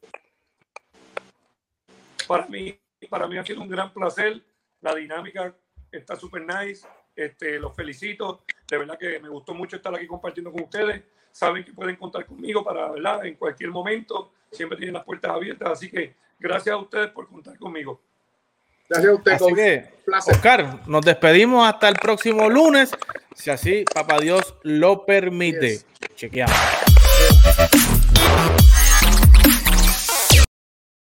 Para mí, para mí ha sido un gran placer. La dinámica está súper nice. Este, los felicito. De verdad que me gustó mucho estar aquí compartiendo con ustedes. Saben que pueden contar conmigo para, ¿verdad? En cualquier momento. Siempre tienen las puertas abiertas. Así que gracias a ustedes por contar conmigo. Gracias a usted, Así que. Oscar, nos despedimos hasta el próximo lunes, si así, papá Dios lo permite. Yes. Chequeamos.